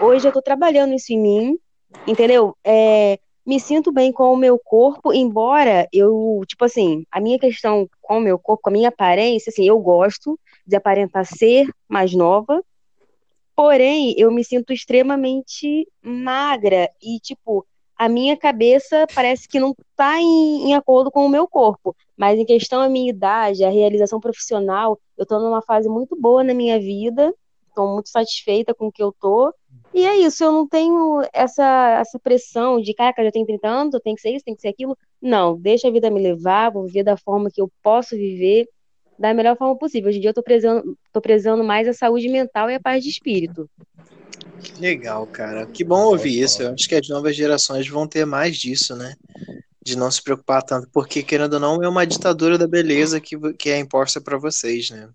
Hoje eu tô trabalhando isso em mim, entendeu? É, me sinto bem com o meu corpo, embora eu, tipo assim, a minha questão com o meu corpo, com a minha aparência, assim, eu gosto de aparentar ser mais nova, porém, eu me sinto extremamente magra e, tipo, a minha cabeça parece que não tá em, em acordo com o meu corpo, mas em questão a minha idade, a realização profissional, eu tô numa fase muito boa na minha vida, tô muito satisfeita com o que eu tô, e é isso, eu não tenho essa, essa pressão de, caraca, já tenho 30 anos, eu tenho que ser isso, tenho que ser aquilo. Não, deixa a vida me levar, vou viver da forma que eu posso viver, da melhor forma possível. Hoje em dia eu tô prezando, tô prezando mais a saúde mental e a paz de espírito. Que legal, cara. Que bom ouvir isso. Eu acho que as novas gerações vão ter mais disso, né? De não se preocupar tanto, porque, querendo ou não, é uma ditadura da beleza que, que é imposta pra vocês, né?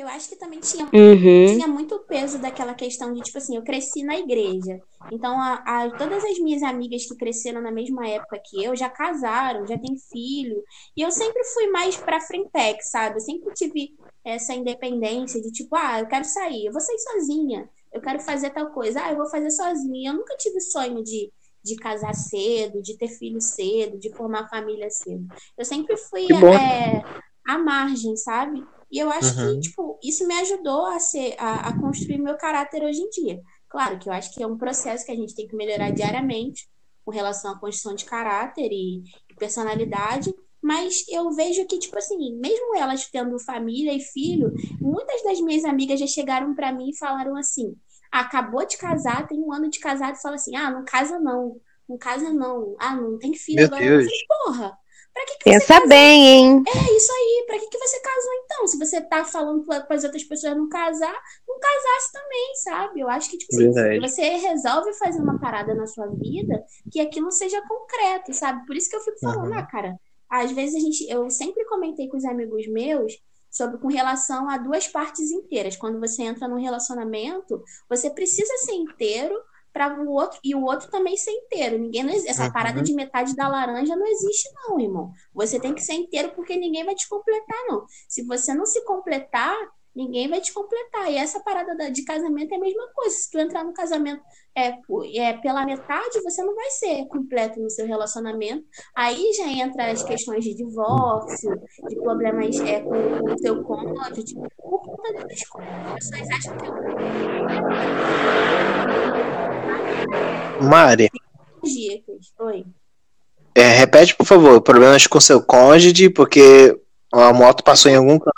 Eu acho que também tinha Uhum. tinha muito peso daquela questão de, tipo assim, eu cresci na igreja. Então, a, a- todas as minhas amigas que cresceram na mesma época que eu já casaram, já têm filho. E eu sempre fui mais pra frentex, sabe? Eu sempre tive essa independência de, tipo, ah, eu quero sair, eu vou sair sozinha. eu quero fazer tal coisa. Ah, eu vou fazer sozinha. Eu nunca tive sonho de, de casar cedo, de ter filho cedo, de formar família cedo. Eu sempre fui é, à margem, sabe? E eu acho uhum. que, tipo, isso me ajudou a, ser, a, a construir meu caráter hoje em dia. Claro que eu acho que é um processo que a gente tem que melhorar diariamente com relação à construção de caráter e, e personalidade, mas eu vejo que, tipo assim, mesmo elas tendo família e filho, muitas das minhas amigas já chegaram para mim e falaram assim: ah, acabou de casar, tem um ano de casado, e fala assim: ah, não casa não, não casa não, ah, não tem filho Meu agora. Deus. Porra, pra que, que Pensa bem, hein? É isso aí, pra que, que você casou então? Se você tá falando para as outras pessoas não casar, não casasse também, sabe? Eu acho que, tipo assim, você resolve fazer uma parada na sua vida que aquilo seja concreto, sabe? Por isso que eu fico falando, uhum. ah, cara às vezes a gente, eu sempre comentei com os amigos meus sobre com relação a duas partes inteiras. Quando você entra num relacionamento, você precisa ser inteiro para o outro e o outro também ser inteiro. Ninguém essa uhum. parada de metade da laranja não existe não, irmão. Você tem que ser inteiro porque ninguém vai te completar não. Se você não se completar, Ninguém vai te completar. E essa parada de casamento é a mesma coisa. Se tu entrar no casamento é, é pela metade, você não vai ser completo no seu relacionamento. Aí já entra as questões de divórcio, de problemas é, com, com o seu cônjuge, por conta dessas coisas. As pessoas acham que é. Mari. Oi. É, repete, por favor, problemas com seu cônjuge, porque a moto passou em algum canto.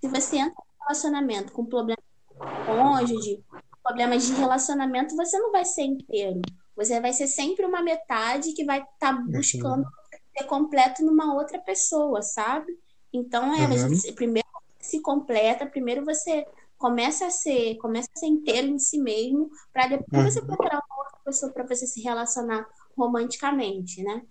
Se você entra em relacionamento com problemas de cônjuge, problemas de relacionamento, você não vai ser inteiro. Você vai ser sempre uma metade que vai estar tá buscando uhum. ser completo numa outra pessoa, sabe? Então, é, uhum. você, primeiro se completa, primeiro você começa a ser, começa a ser inteiro em si mesmo, para depois uhum. você procurar uma outra pessoa para você se relacionar romanticamente, né?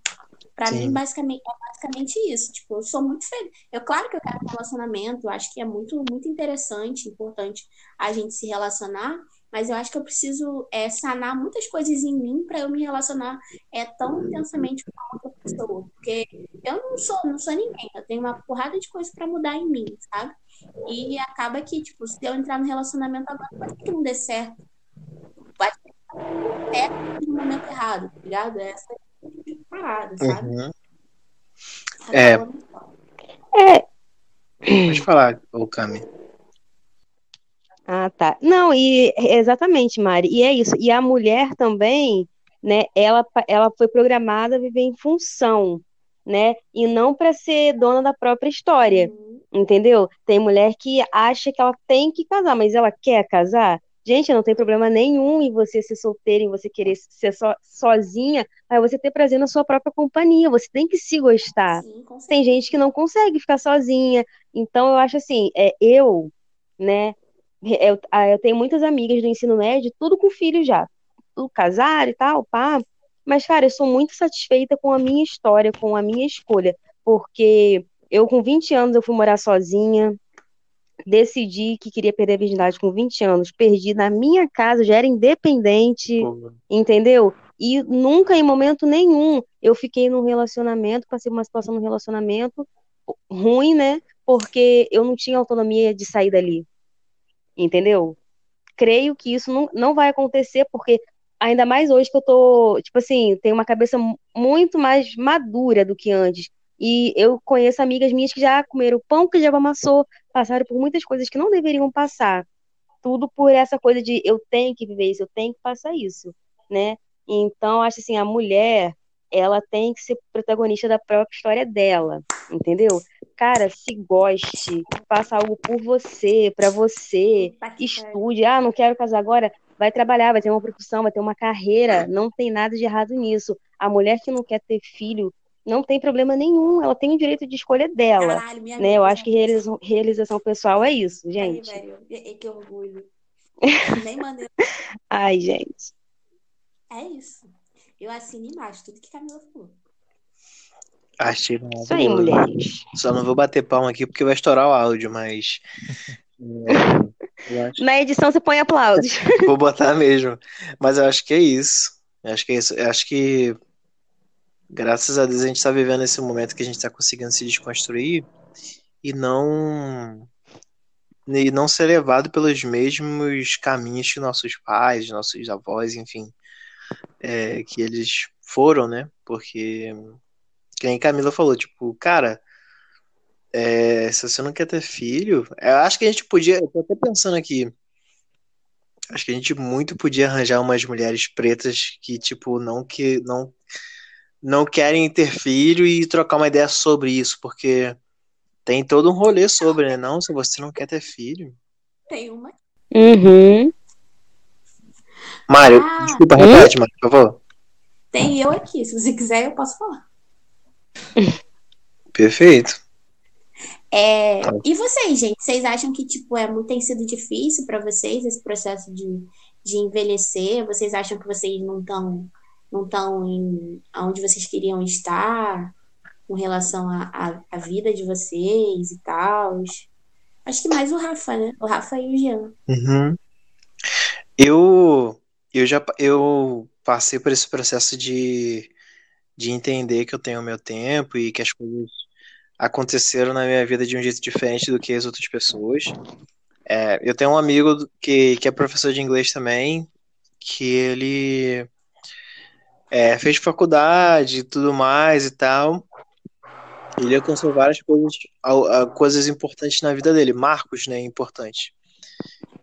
Para mim, basicamente, é basicamente isso. Tipo, eu sou muito feliz. Eu, claro que eu quero um relacionamento, eu acho que é muito, muito interessante, importante a gente se relacionar, mas eu acho que eu preciso é, sanar muitas coisas em mim para eu me relacionar é, tão intensamente com a outra pessoa. Porque eu não sou, não sou ninguém, eu tenho uma porrada de coisas para mudar em mim, sabe? E acaba que, tipo, se eu entrar no relacionamento agora, pode que não dê certo. Pode que não dê certo no momento errado, tá ligado? Essa parada, sabe? Uhum. É. É. Pode falar, o Cami. Ah, tá. Não, e exatamente, Mari. E é isso. E a mulher também, né? Ela, ela foi programada a viver em função, né? E não para ser dona da própria história. Uhum. Entendeu? Tem mulher que acha que ela tem que casar, mas ela quer casar. Gente, não tem problema nenhum em você ser solteira, em você querer ser so, sozinha, mas você ter prazer na sua própria companhia. Você tem que se gostar. Sim, tem gente que não consegue ficar sozinha. Então, eu acho assim, é, eu, né? Eu, eu tenho muitas amigas do ensino médio, tudo com filho já. Tudo casar e tal, pá. Mas, cara, eu sou muito satisfeita com a minha história, com a minha escolha. Porque eu, com 20 anos, eu fui morar sozinha, decidi que queria perder a virgindade com 20 anos, perdi na minha casa, já era independente, entendeu? E nunca, em momento nenhum, eu fiquei num relacionamento, passei uma situação no relacionamento ruim, né? Porque eu não tinha autonomia de sair dali, entendeu? Creio que isso não, não vai acontecer, porque ainda mais hoje que eu tô, tipo assim, tenho uma cabeça muito mais madura do que antes. E eu conheço amigas minhas que já comeram pão que já amassou, passaram por muitas coisas que não deveriam passar. Tudo por essa coisa de eu tenho que viver isso, eu tenho que passar isso, né? Então, acho assim, a mulher, ela tem que ser protagonista da própria história dela, entendeu? Cara, se goste, faça algo por você, para você, estude. Ah, não quero casar agora, vai trabalhar, vai ter uma profissão, vai ter uma carreira, não tem nada de errado nisso. A mulher que não quer ter filho, não tem problema nenhum, ela tem o direito de escolha dela. Caralho, minha né? Eu acho que realização, realização pessoal é isso, gente. Ai, velho, que orgulho. *laughs* Nem mandei. Ai, gente. É isso. Eu assino embaixo tudo que Camila falou. Achei Isso aí, mulheres. Só não vou bater palma aqui porque vai estourar o áudio, mas. É, acho... *laughs* Na edição você põe aplausos. vou botar mesmo. Mas eu acho que é isso. Eu acho que é isso. Eu acho que graças a Deus a gente está vivendo esse momento que a gente está conseguindo se desconstruir e não e não ser levado pelos mesmos caminhos que nossos pais, nossos avós, enfim, é, que eles foram, né? Porque, quem Camila falou, tipo, cara, é, se você não quer ter filho, eu acho que a gente podia, eu tô até pensando aqui, acho que a gente muito podia arranjar umas mulheres pretas que, tipo, não que não não querem ter filho e trocar uma ideia sobre isso, porque tem todo um rolê sobre, né? Não, se você não quer ter filho. Tem uma. Uhum. Mário, Ah. desculpa, repete, Mário, por favor. Tem eu aqui. Se você quiser, eu posso falar. *laughs* Perfeito. É, e vocês, gente? Vocês acham que tipo é muito tem sido difícil para vocês esse processo de, de envelhecer? Vocês acham que vocês não estão não estão em aonde vocês queriam estar com relação à vida de vocês e tal? Acho que mais o Rafa, né? O Rafa e o Jean. Uhum. Eu, eu já eu passei por esse processo de, de entender que eu tenho o meu tempo e que as coisas aconteceram na minha vida de um jeito diferente do que as outras pessoas. É, eu tenho um amigo que, que é professor de inglês também, que ele é, fez faculdade e tudo mais e tal. Ele alcançou várias coisas, coisas importantes na vida dele, marcos, né, importantes.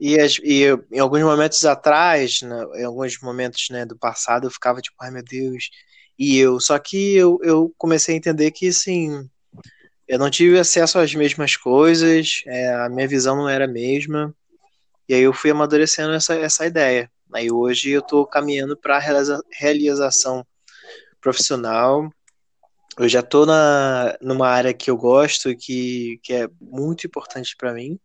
E, e em alguns momentos atrás, né, em alguns momentos, né, do passado, eu ficava tipo, ai meu Deus, e eu? Só que eu, eu comecei a entender que, assim, eu não tive acesso às mesmas coisas, é, a minha visão não era a mesma, e aí eu fui amadurecendo essa, essa ideia. Aí hoje eu tô caminhando para realização profissional. Eu já na, numa área que eu gosto, que, que é muito importante para mim.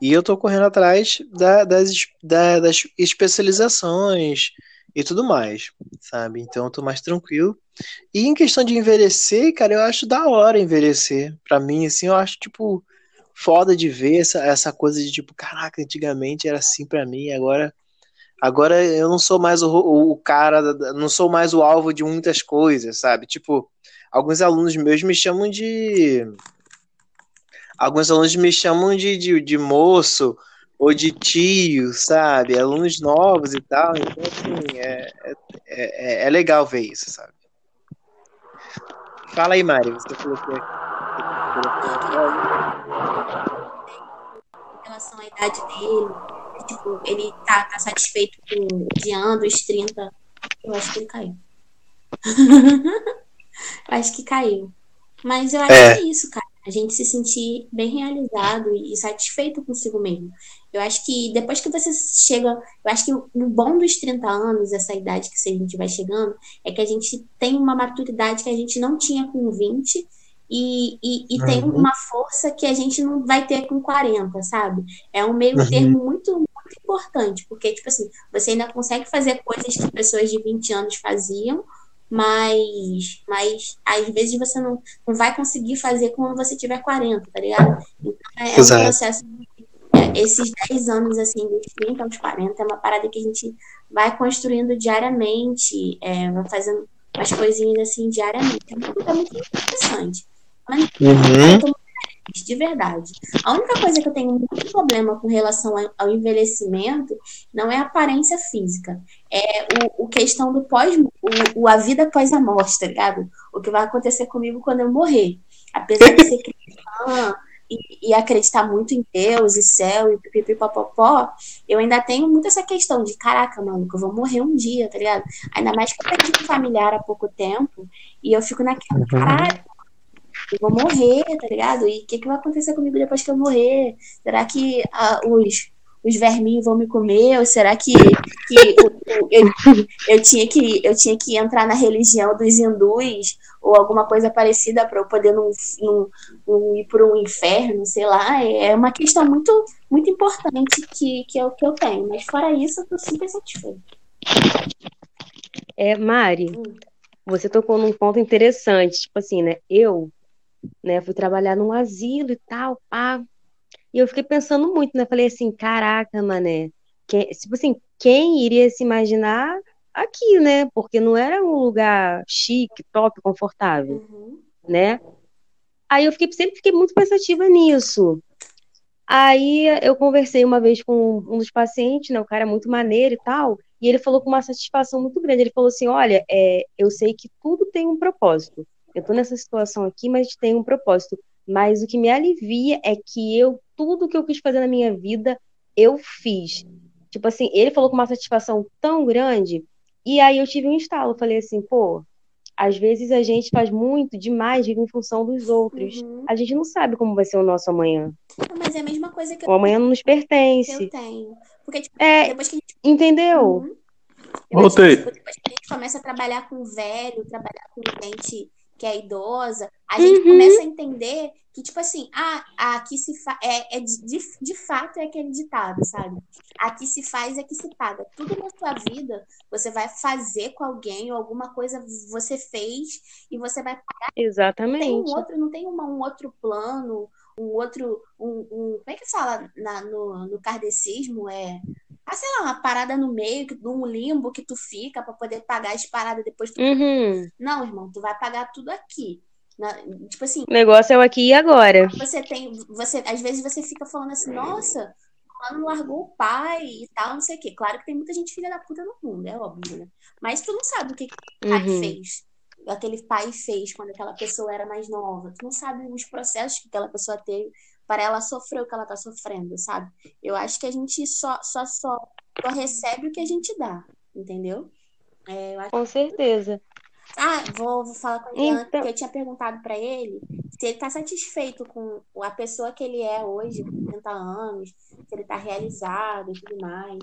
E eu tô correndo atrás da- das, da- das especializações e tudo mais, sabe? Então eu tô mais tranquilo. E em questão de envelhecer, cara, eu acho da hora envelhecer. Pra mim, assim, eu acho, tipo, foda de ver essa, essa coisa de, tipo, caraca, antigamente era assim pra mim, agora. Agora eu não sou mais o, o, cara, não sou mais o alvo de muitas coisas, sabe? Tipo, alguns alunos meus me chamam de. Alguns alunos me chamam de, de, de moço ou de tio, sabe? Alunos novos e tal. Então, assim, é, é, é, é legal ver isso, sabe? Fala aí, Mari. Você falou que. em relação à idade dele. Tipo, ele tá, tá satisfeito com adiando os 30. Eu acho que ele caiu. *laughs* eu acho que caiu. Mas eu acho É. que é isso, cara. A gente se sentir bem realizado e satisfeito consigo mesmo. Eu acho que depois que você chega. Eu acho que o bom dos 30 anos, essa idade que a gente vai chegando, é que a gente tem uma maturidade que a gente não tinha com 20 e, e, e tem Uhum. uma força que a gente não vai ter com 40, sabe? É um meio Uhum. termo muito, muito importante, porque, tipo assim, você ainda consegue fazer coisas que pessoas de 20 anos faziam, mas, mas às vezes você não, não vai conseguir fazer quando você tiver 40, tá ligado? Então é, é um processo. é, esses 10 anos, assim, dos 30 aos 40, é uma parada que a gente vai construindo diariamente, é, vai fazendo umas coisinhas assim diariamente. É muito, é muito interessante. Mas Uhum. De verdade. A única coisa que eu tenho muito problema com relação ao- envelhecimento não é a aparência física. É o, o questão do pós, o, o- a vida após a morte, tá ligado? O que vai acontecer comigo quando eu morrer. Apesar de ser *laughs* cristã e, e acreditar muito em Deus e céu e pipipipopopó, eu ainda tenho muito essa questão de, caraca, mano, que eu vou morrer um dia, tá ligado? Ainda mais que eu perdi um familiar há pouco tempo e eu fico naquela, caralho, eu vou morrer, tá ligado? E o que, que vai acontecer comigo depois que eu morrer? Será que ah, os, os verminhos vão me comer? Ou será que, que o- eu, eu, tinha que eu tinha que entrar na religião dos hindus ou alguma coisa parecida para eu poder não, não, não ir para um inferno, sei lá? É uma questão muito, muito importante que, que, eu, que eu tenho. Mas fora isso, eu tô super satisfeita. É, Mari, Hum. você tocou num ponto interessante. Tipo assim, né? Eu, né, fui trabalhar num asilo e tal, pá. E eu fiquei pensando muito, né? Falei assim, caraca, mané. Quem, tipo assim, quem iria se imaginar aqui, né? Porque não era um lugar chique, top, confortável, Uhum. né? Aí eu fiquei, sempre fiquei muito pensativa nisso. Aí eu conversei uma vez com um dos pacientes, né? O cara é muito maneiro e tal. E ele falou com uma satisfação muito grande. Ele falou assim: Olha, é, eu sei que tudo tem um propósito. Eu tô nessa situação aqui, mas tem um propósito. Mas o que me alivia é que eu, tudo que eu quis fazer na minha vida, eu fiz. Tipo assim, ele falou com uma satisfação tão grande. E aí eu tive um estalo. Falei assim, pô, às vezes a gente faz muito demais, vive em função dos outros. Uhum. A gente não sabe como vai ser o nosso amanhã. Mas é a mesma coisa que O amanhã não nos eu, pertence. eu tenho. Porque, tipo, É, depois que a gente. entendeu? Uhum. Eu Voltei. tipo, depois que a gente começa a trabalhar com velho, trabalhar com gente que é idosa, a gente Uhum. começa a entender que, tipo assim, ah, aqui se é, é de, de, fato é aquele ditado, sabe? Aqui se faz, aqui se paga. Tudo na sua vida você vai fazer com alguém ou alguma coisa você fez e você vai não tem um Exatamente. outro, não tem uma, um outro plano, um outro, um, um- como é que fala na- no, no kardecismo? É, ah, sei lá, uma parada no meio, que- um limbo que tu fica pra poder pagar as paradas depois. Tu... Uhum. Não, irmão, tu vai pagar tudo aqui. Na- tipo assim, O negócio é o aqui e agora. você tem, você, às vezes você fica falando assim, nossa, fulano largou o pai e tal, não sei o quê. Claro que tem muita gente filha da puta no mundo, é óbvio, né? Mas tu não sabe o que, que o pai Uhum. fez. Aquele pai fez quando aquela pessoa era mais nova. Tu não sabe os processos que aquela pessoa teve para ela sofrer o que ela tá sofrendo, sabe? Eu acho que a gente só, só, só, só recebe o que a gente dá, entendeu? É, eu acho Com certeza. ah, vou, vou falar com o Ian, Então- porque eu tinha perguntado pra ele se ele tá satisfeito com a pessoa que ele é hoje, com 30 anos, se ele tá realizado e tudo mais.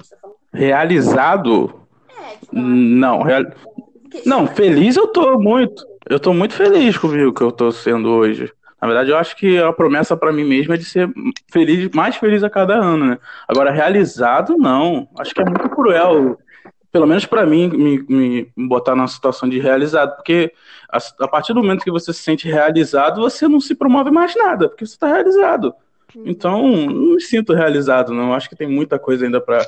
Realizado? É, tipo, Não, real- porque- não, feliz eu tô muito. Eu tô muito feliz comigo que eu tô sendo hoje. Na verdade, eu acho que a promessa pra mim mesmo é de ser feliz, mais feliz a cada ano, né? Agora, realizado, não. Acho que é muito cruel, pelo menos pra mim, me, me botar numa situação de realizado, porque a, a partir do momento que você se sente realizado, você não se promove mais nada, porque você tá realizado. Então, não me sinto realizado, não. Acho que tem muita coisa ainda pra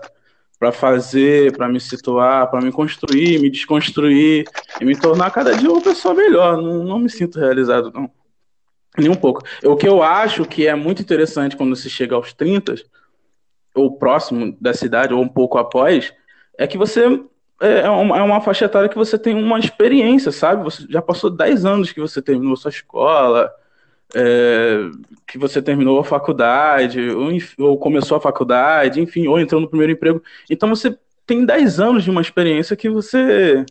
para fazer, para me situar, para me construir, me desconstruir e me tornar cada dia uma pessoa melhor. Não, não me sinto realizado, não. Nem um pouco. O que eu acho que é muito interessante quando se chega aos 30, ou próximo dessa idade, ou um pouco após, é que você é é uma, é uma faixa etária que você tem uma experiência, sabe? Você já passou 10 anos que você terminou sua escola, é, que você terminou a faculdade, ou, ou começou a faculdade, enfim, ou entrou no primeiro emprego. Então você tem 10 anos de uma experiência que você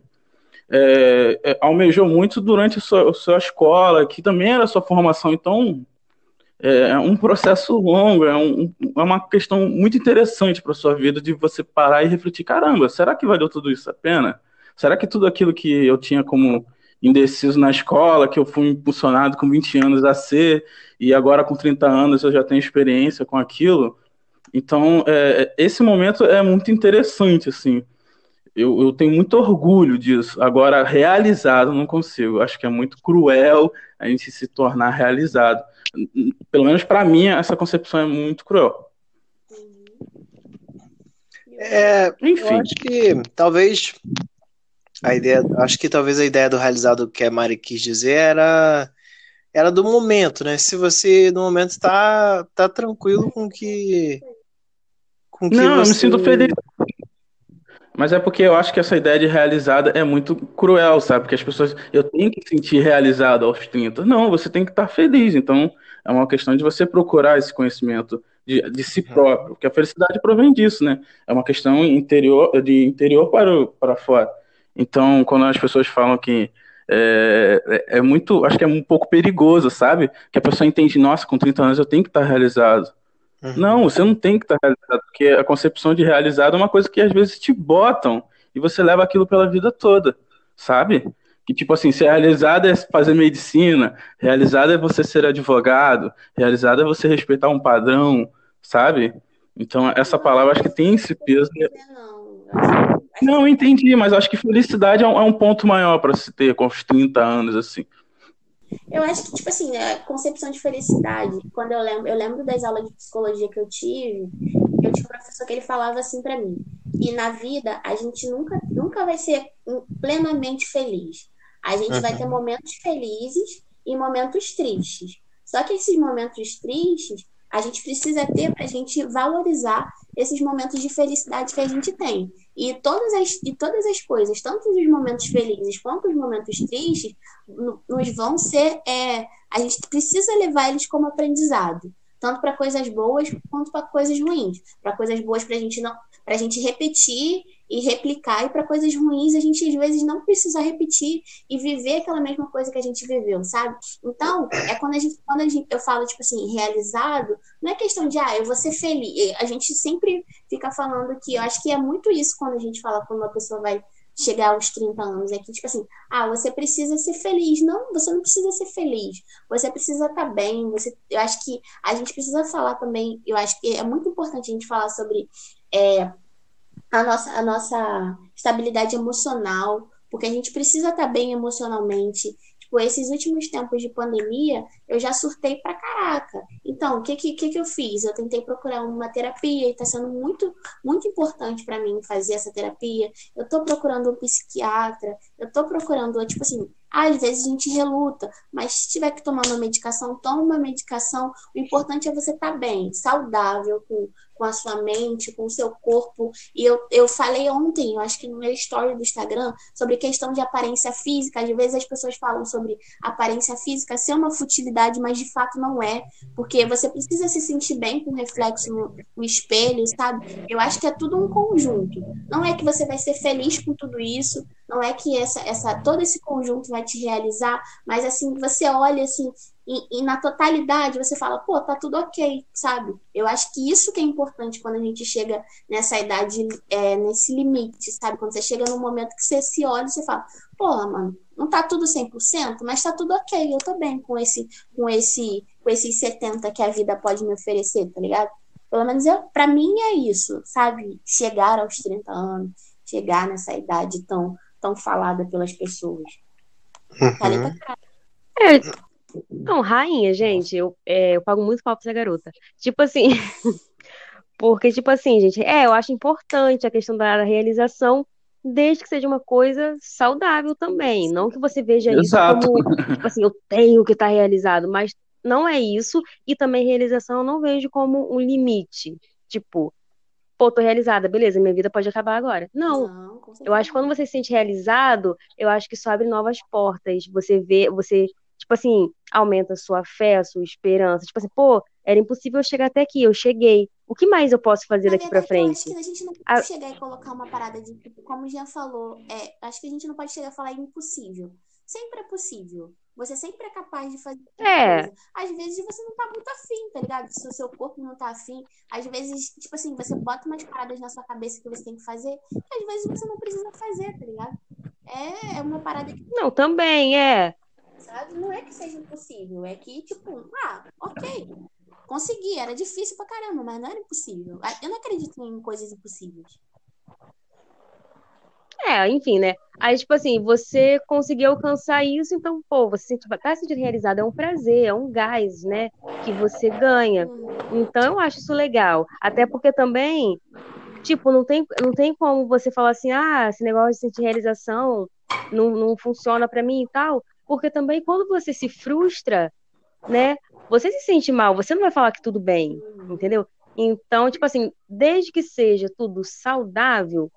é, é, almejou muito durante a sua, a sua escola, que também era a sua formação. Então é um processo longo, é, um- é uma questão muito interessante para sua vida de você parar e refletir: caramba, será que valeu tudo isso a pena? Será que tudo aquilo que eu tinha como indeciso na escola, que eu fui impulsionado com 20 anos a ser, e agora com 30 anos eu já tenho experiência com aquilo? Então, é, esse momento é muito interessante, assim. Eu, eu tenho muito orgulho disso. Agora, realizado, não consigo. Acho que é muito cruel a gente se tornar realizado. Pelo menos para mim, essa concepção é muito cruel. É, eu Enfim, acho que talvez a ideia, acho que talvez a ideia do realizado que a Mari quis dizer era era do momento, né? Se você no momento está tá tranquilo com que com que não, eu me você sinto feliz. Mas é porque eu acho que essa ideia de realizada é muito cruel, sabe? Porque as pessoas, eu tenho que sentir realizado aos 30. Não, você tem que estar feliz. Então, é uma questão de você procurar esse conhecimento de, de si próprio, porque a felicidade provém disso, né? É uma questão interior, de interior para, o- para fora. Então, quando as pessoas falam que é, é é muito, acho que é um pouco perigoso, sabe? Que a pessoa entende, nossa, com 30 anos eu tenho que estar realizado. Uhum. Não, você não tem que estar realizado, porque a concepção de realizado é uma coisa que às vezes te botam e você leva aquilo pela vida toda, sabe? Que tipo assim, ser realizado é fazer medicina, realizado é você ser advogado, realizado é você respeitar um padrão, sabe? Então essa palavra acho que tem esse peso. Não, entendi, mas acho que felicidade é um, é um ponto maior para se ter com os 30 anos, assim. Eu acho que, tipo assim, a concepção de felicidade, quando eu lembro, eu lembro das aulas de psicologia que eu tive, eu tinha um professor que ele falava assim pra mim, que na vida a gente nunca, nunca vai ser plenamente feliz. A gente vai Uhum. ter momentos felizes e momentos tristes. Só que esses momentos tristes a gente precisa ter para a gente valorizar esses momentos de felicidade que a gente tem. E todas as, e todas as coisas, tanto os momentos felizes quanto os momentos tristes, nos vão ser. É, a gente precisa levar eles como aprendizado. Tanto para coisas boas quanto para coisas ruins. Para coisas boas, para a gente não gente repetir e replicar, e para coisas ruins a gente às vezes não precisa repetir e viver aquela mesma coisa que a gente viveu, sabe? Então, é quando a gente, quando a gente, eu falo, tipo assim, realizado, não é questão de, ah, eu vou ser feliz. A gente sempre fica falando que, eu acho que é muito isso quando a gente fala quando uma pessoa vai chegar aos 30 anos. É que, tipo assim, ah, você precisa ser feliz. Não, você não precisa ser feliz. Você precisa estar tá bem. Você, eu acho que a gente precisa falar também, eu acho que é muito importante a gente falar sobre é, a, nossa, a nossa estabilidade emocional, porque a gente precisa estar bem emocionalmente. Tipo, esses últimos tempos de pandemia, eu já surtei pra caraca. Então, o que, que, que eu fiz? Eu tentei procurar uma terapia e tá sendo muito, muito importante para mim fazer essa terapia. Eu tô procurando um psiquiatra, eu tô procurando, tipo assim, às vezes a gente reluta, mas se tiver que tomar uma medicação, toma uma medicação. O importante é você estar tá bem, saudável, com, com a sua mente, com o seu corpo. E eu, eu falei ontem, eu acho que no meu story do Instagram, sobre questão de aparência física. Às vezes as pessoas falam sobre aparência física ser uma futilidade, mas de fato não é. Porque você precisa se sentir bem com o reflexo no, no espelho, sabe? Eu acho que é tudo um conjunto. Não é que você vai ser feliz com tudo isso, não é que essa, essa todo esse conjunto vai te realizar, mas assim, você olha assim, e, e, na totalidade você fala, pô, tá tudo ok, sabe? Eu acho que isso que é importante quando a gente chega nessa idade, é, nesse limite, sabe? Quando você chega num momento que você se olha e você fala, porra, mano, não tá tudo 100%, mas tá tudo ok, eu tô bem com esse, com esse, com esses 70 que a vida pode me oferecer, tá ligado? Pelo menos eu, pra mim é isso, sabe? Chegar aos 30 anos, chegar nessa idade tão tão falada pelas pessoas. Uhum. É, não, rainha, gente, eu, é, eu pago muito pau pra essa garota. Tipo assim, *laughs* porque, tipo assim, gente, é, eu acho importante a questão da realização, desde que seja uma coisa saudável também. Não que você veja Exato. isso como, tipo assim, eu tenho que estar tá realizado, mas não é isso. E também realização eu não vejo como um limite. Tipo, pô, tô realizada, beleza, minha vida pode acabar agora. Não. não eu acho que quando você se sente realizado, eu acho que isso abre novas portas. Você vê, você, tipo assim, aumenta a sua fé, a sua esperança. Tipo assim, pô, era impossível eu chegar até aqui, eu cheguei. O que mais eu posso fazer daqui pra frente? Eu acho que a gente não pode a... chegar e colocar uma parada de, tipo, como o Jean falou, é, acho que a gente não pode chegar a falar impossível. Sempre é possível. Você sempre é capaz de fazer é. coisa. Às vezes você não tá muito afim, tá ligado? Se o seu corpo não tá afim. Às vezes, tipo assim, você bota umas paradas na sua cabeça que você tem que fazer. E às vezes você não precisa fazer, tá ligado? É, é uma parada que. Não, também é. Sabe? Não é que seja impossível. É que, tipo, ah, ok. Consegui, era difícil pra caramba, mas não era impossível. Eu não acredito em coisas impossíveis. É, enfim, né? Aí, tipo assim, você conseguiu alcançar isso, então, pô, você se tá se sentindo realizado, é um prazer, é um gás, né? Que você ganha. Então, eu acho isso legal. Até porque também, tipo, não tem, não tem como você falar assim, ah, esse negócio de sentir realização não, não funciona para mim e tal. Porque também, quando você se frustra, né? Você se sente mal, você não vai falar que tudo bem, entendeu? Então, tipo assim, desde que seja tudo saudável,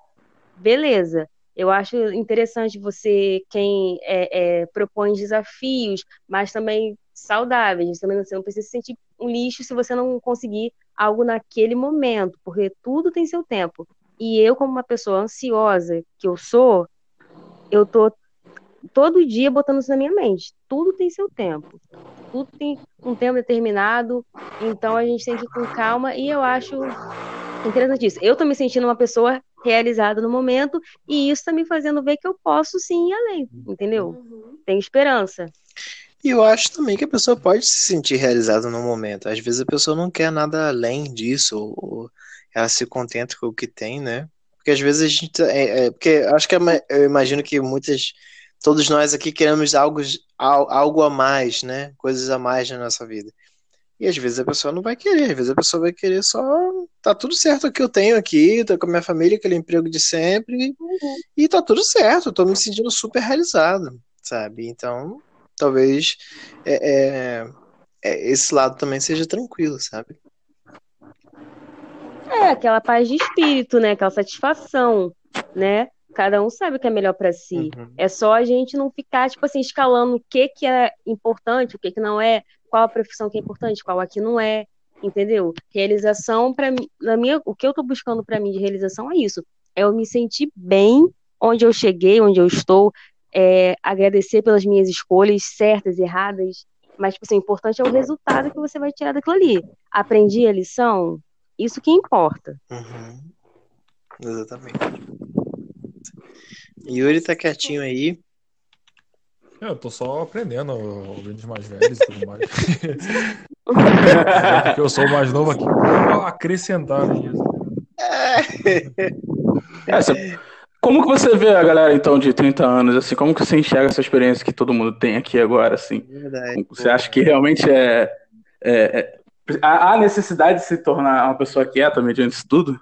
beleza. Eu acho interessante você, quem é, é, propõe desafios, mas também saudáveis. Também você não precisa se sentir um lixo se você não conseguir algo naquele momento, porque tudo tem seu tempo. E eu, como uma pessoa ansiosa que eu sou, eu tô todo dia botando isso na minha mente. Tudo tem seu tempo. Tudo tem um tempo determinado. Então a gente tem que ir com calma. E eu acho interessante isso. Eu tô me sentindo uma pessoa realizada no momento e isso tá me fazendo ver que eu posso sim ir além, entendeu? Uhum. Tem esperança. E eu acho também que a pessoa pode se sentir realizada no momento. Às vezes a pessoa não quer nada além disso, ou ela se contenta com o que tem, né? Porque às vezes a gente. É, é, porque acho que eu imagino que muitas. Todos nós aqui queremos algo, algo a mais, né? Coisas a mais na nossa vida. E às vezes a pessoa não vai querer, às vezes a pessoa vai querer só. Tá tudo certo o que eu tenho aqui, tô com a minha família, aquele emprego de sempre, uhum. e tá tudo certo, tô me sentindo super realizado, sabe? Então, talvez é, é, é, esse lado também seja tranquilo, sabe? É, aquela paz de espírito, né? Aquela satisfação, né? Cada um sabe o que é melhor para si. Uhum. É só a gente não ficar, tipo assim, escalando o que, que é importante, o que, que não é, qual a profissão que é importante, qual aqui não é, entendeu? Realização, para mim, na minha, o que eu tô buscando para mim de realização é isso. É eu me sentir bem onde eu cheguei, onde eu estou, é, agradecer pelas minhas escolhas certas, erradas, mas, tipo assim, o importante é o resultado que você vai tirar daquilo ali. Aprendi a lição? Isso que importa. Uhum. Exatamente. Yuri tá quietinho aí. Eu tô só aprendendo, ouvindo os mais velhos e tudo mais. *laughs* É Porque eu sou o mais novo aqui. Acrescentar nisso. É, Como que você vê a galera, então, de 30 anos, assim? Como que você enxerga essa experiência que todo mundo tem aqui agora, assim? Verdade. Você acha que realmente é... é- é- há há necessidade de se tornar uma pessoa quieta mediante isso tudo?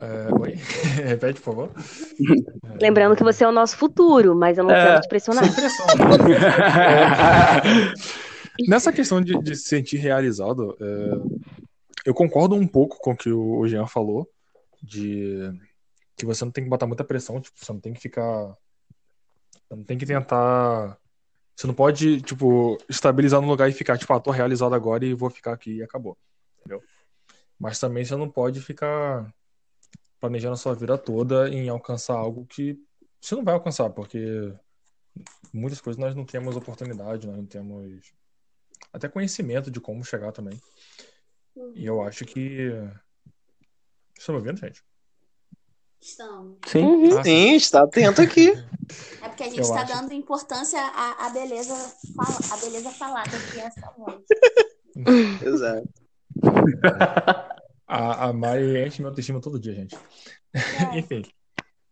É, oi? *laughs* Repete, por favor. *laughs* Lembrando que você é o nosso futuro, mas eu não É. quero te pressionar. Sem pressão. *laughs* Nessa questão de, de se sentir realizado, é, eu concordo um pouco com o que o o Jean falou, de que você não tem que botar muita pressão, tipo, você não tem que ficar. Você não tem que tentar. Você não pode, tipo, estabilizar no lugar e ficar, tipo, ah, tô realizado agora e vou ficar aqui e acabou. Entendeu? Mas também você não pode ficar planejando a sua vida toda em alcançar algo que você não vai alcançar, porque muitas coisas nós não temos oportunidade, nós não temos até conhecimento de como chegar também. E eu acho que. Vocês estão me ouvindo, gente? Estamos. Sim. Uhum. Ah, Sim, está atento aqui. *laughs* É porque a gente está dando importância à, à beleza fala, à beleza falada que é essa voz. *laughs* Exato. *laughs* A, a Mari enche meu autoestima todo dia, gente. É. Enfim.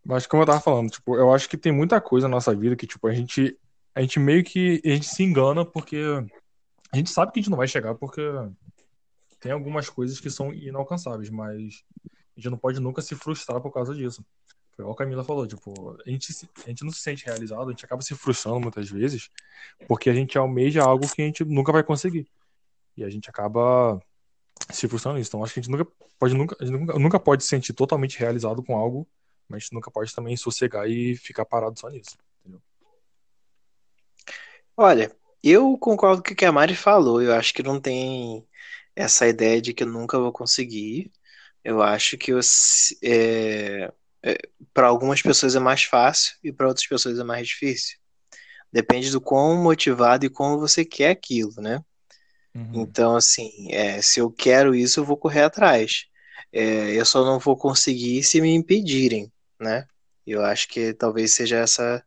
Mas como eu tava falando, tipo, eu acho que tem muita coisa na nossa vida que, tipo, a gente, a gente meio que a gente se engana porque a gente sabe que a gente não vai chegar porque tem algumas coisas que são inalcançáveis, mas a gente não pode nunca se frustrar por causa disso. Foi igual a Camila falou, tipo, a gente, se- a gente não se sente realizado, a gente acaba se frustrando muitas vezes porque a gente almeja algo que a gente nunca vai conseguir. E a gente acaba se frustrando nisso. Então acho que a gente nunca pode nunca, nunca, nunca pode se sentir totalmente realizado com algo, mas a gente nunca pode também sossegar e ficar parado só nisso. Olha, eu concordo com o que a Mari falou. Eu acho que não tem essa ideia de que eu nunca vou conseguir. Eu acho que é, para algumas pessoas é mais fácil e para outras pessoas é mais difícil. Depende do quão motivado e como você quer aquilo, né? Uhum. Então, assim, é, se eu quero isso, eu vou correr atrás. É, eu só não vou conseguir se me impedirem, né? Eu acho que talvez seja essa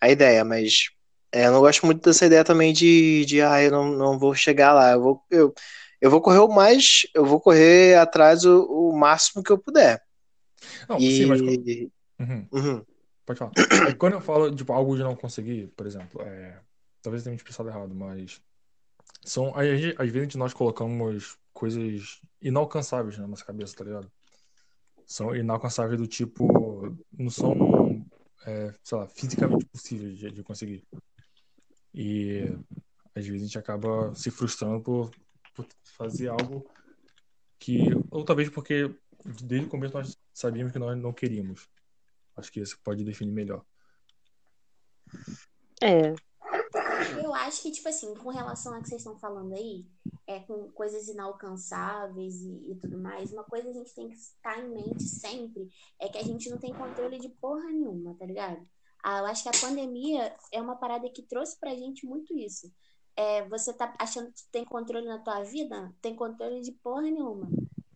a ideia, mas é, eu não gosto muito dessa ideia também de, de ah, eu não, não vou chegar lá. Eu vou, eu, eu vou correr o mais, eu vou correr atrás o, o máximo que eu puder. Não, E sim, mas Uhum, Uhum, pode falar. Quando eu falo tipo, algo de não conseguir, por exemplo, é, talvez eu tenha me expressado errado, mas são, às vezes nós colocamos coisas inalcançáveis na nossa cabeça, tá ligado? São inalcançáveis do tipo, não são, é, sei lá, fisicamente possíveis de, de conseguir. E às vezes a gente acaba se frustrando por, por fazer algo que, ou talvez porque desde o começo nós sabíamos que nós não queríamos. Acho que isso pode definir melhor. É. Eu acho que, tipo assim, com relação a que vocês estão falando aí, é com coisas inalcançáveis e, e tudo mais, uma coisa a gente tem que estar em mente sempre é que a gente não tem controle de porra nenhuma, tá ligado? Ah, eu acho que a pandemia é uma parada que trouxe pra gente muito isso. É, você tá achando que tem controle na tua vida? Tem controle de porra nenhuma.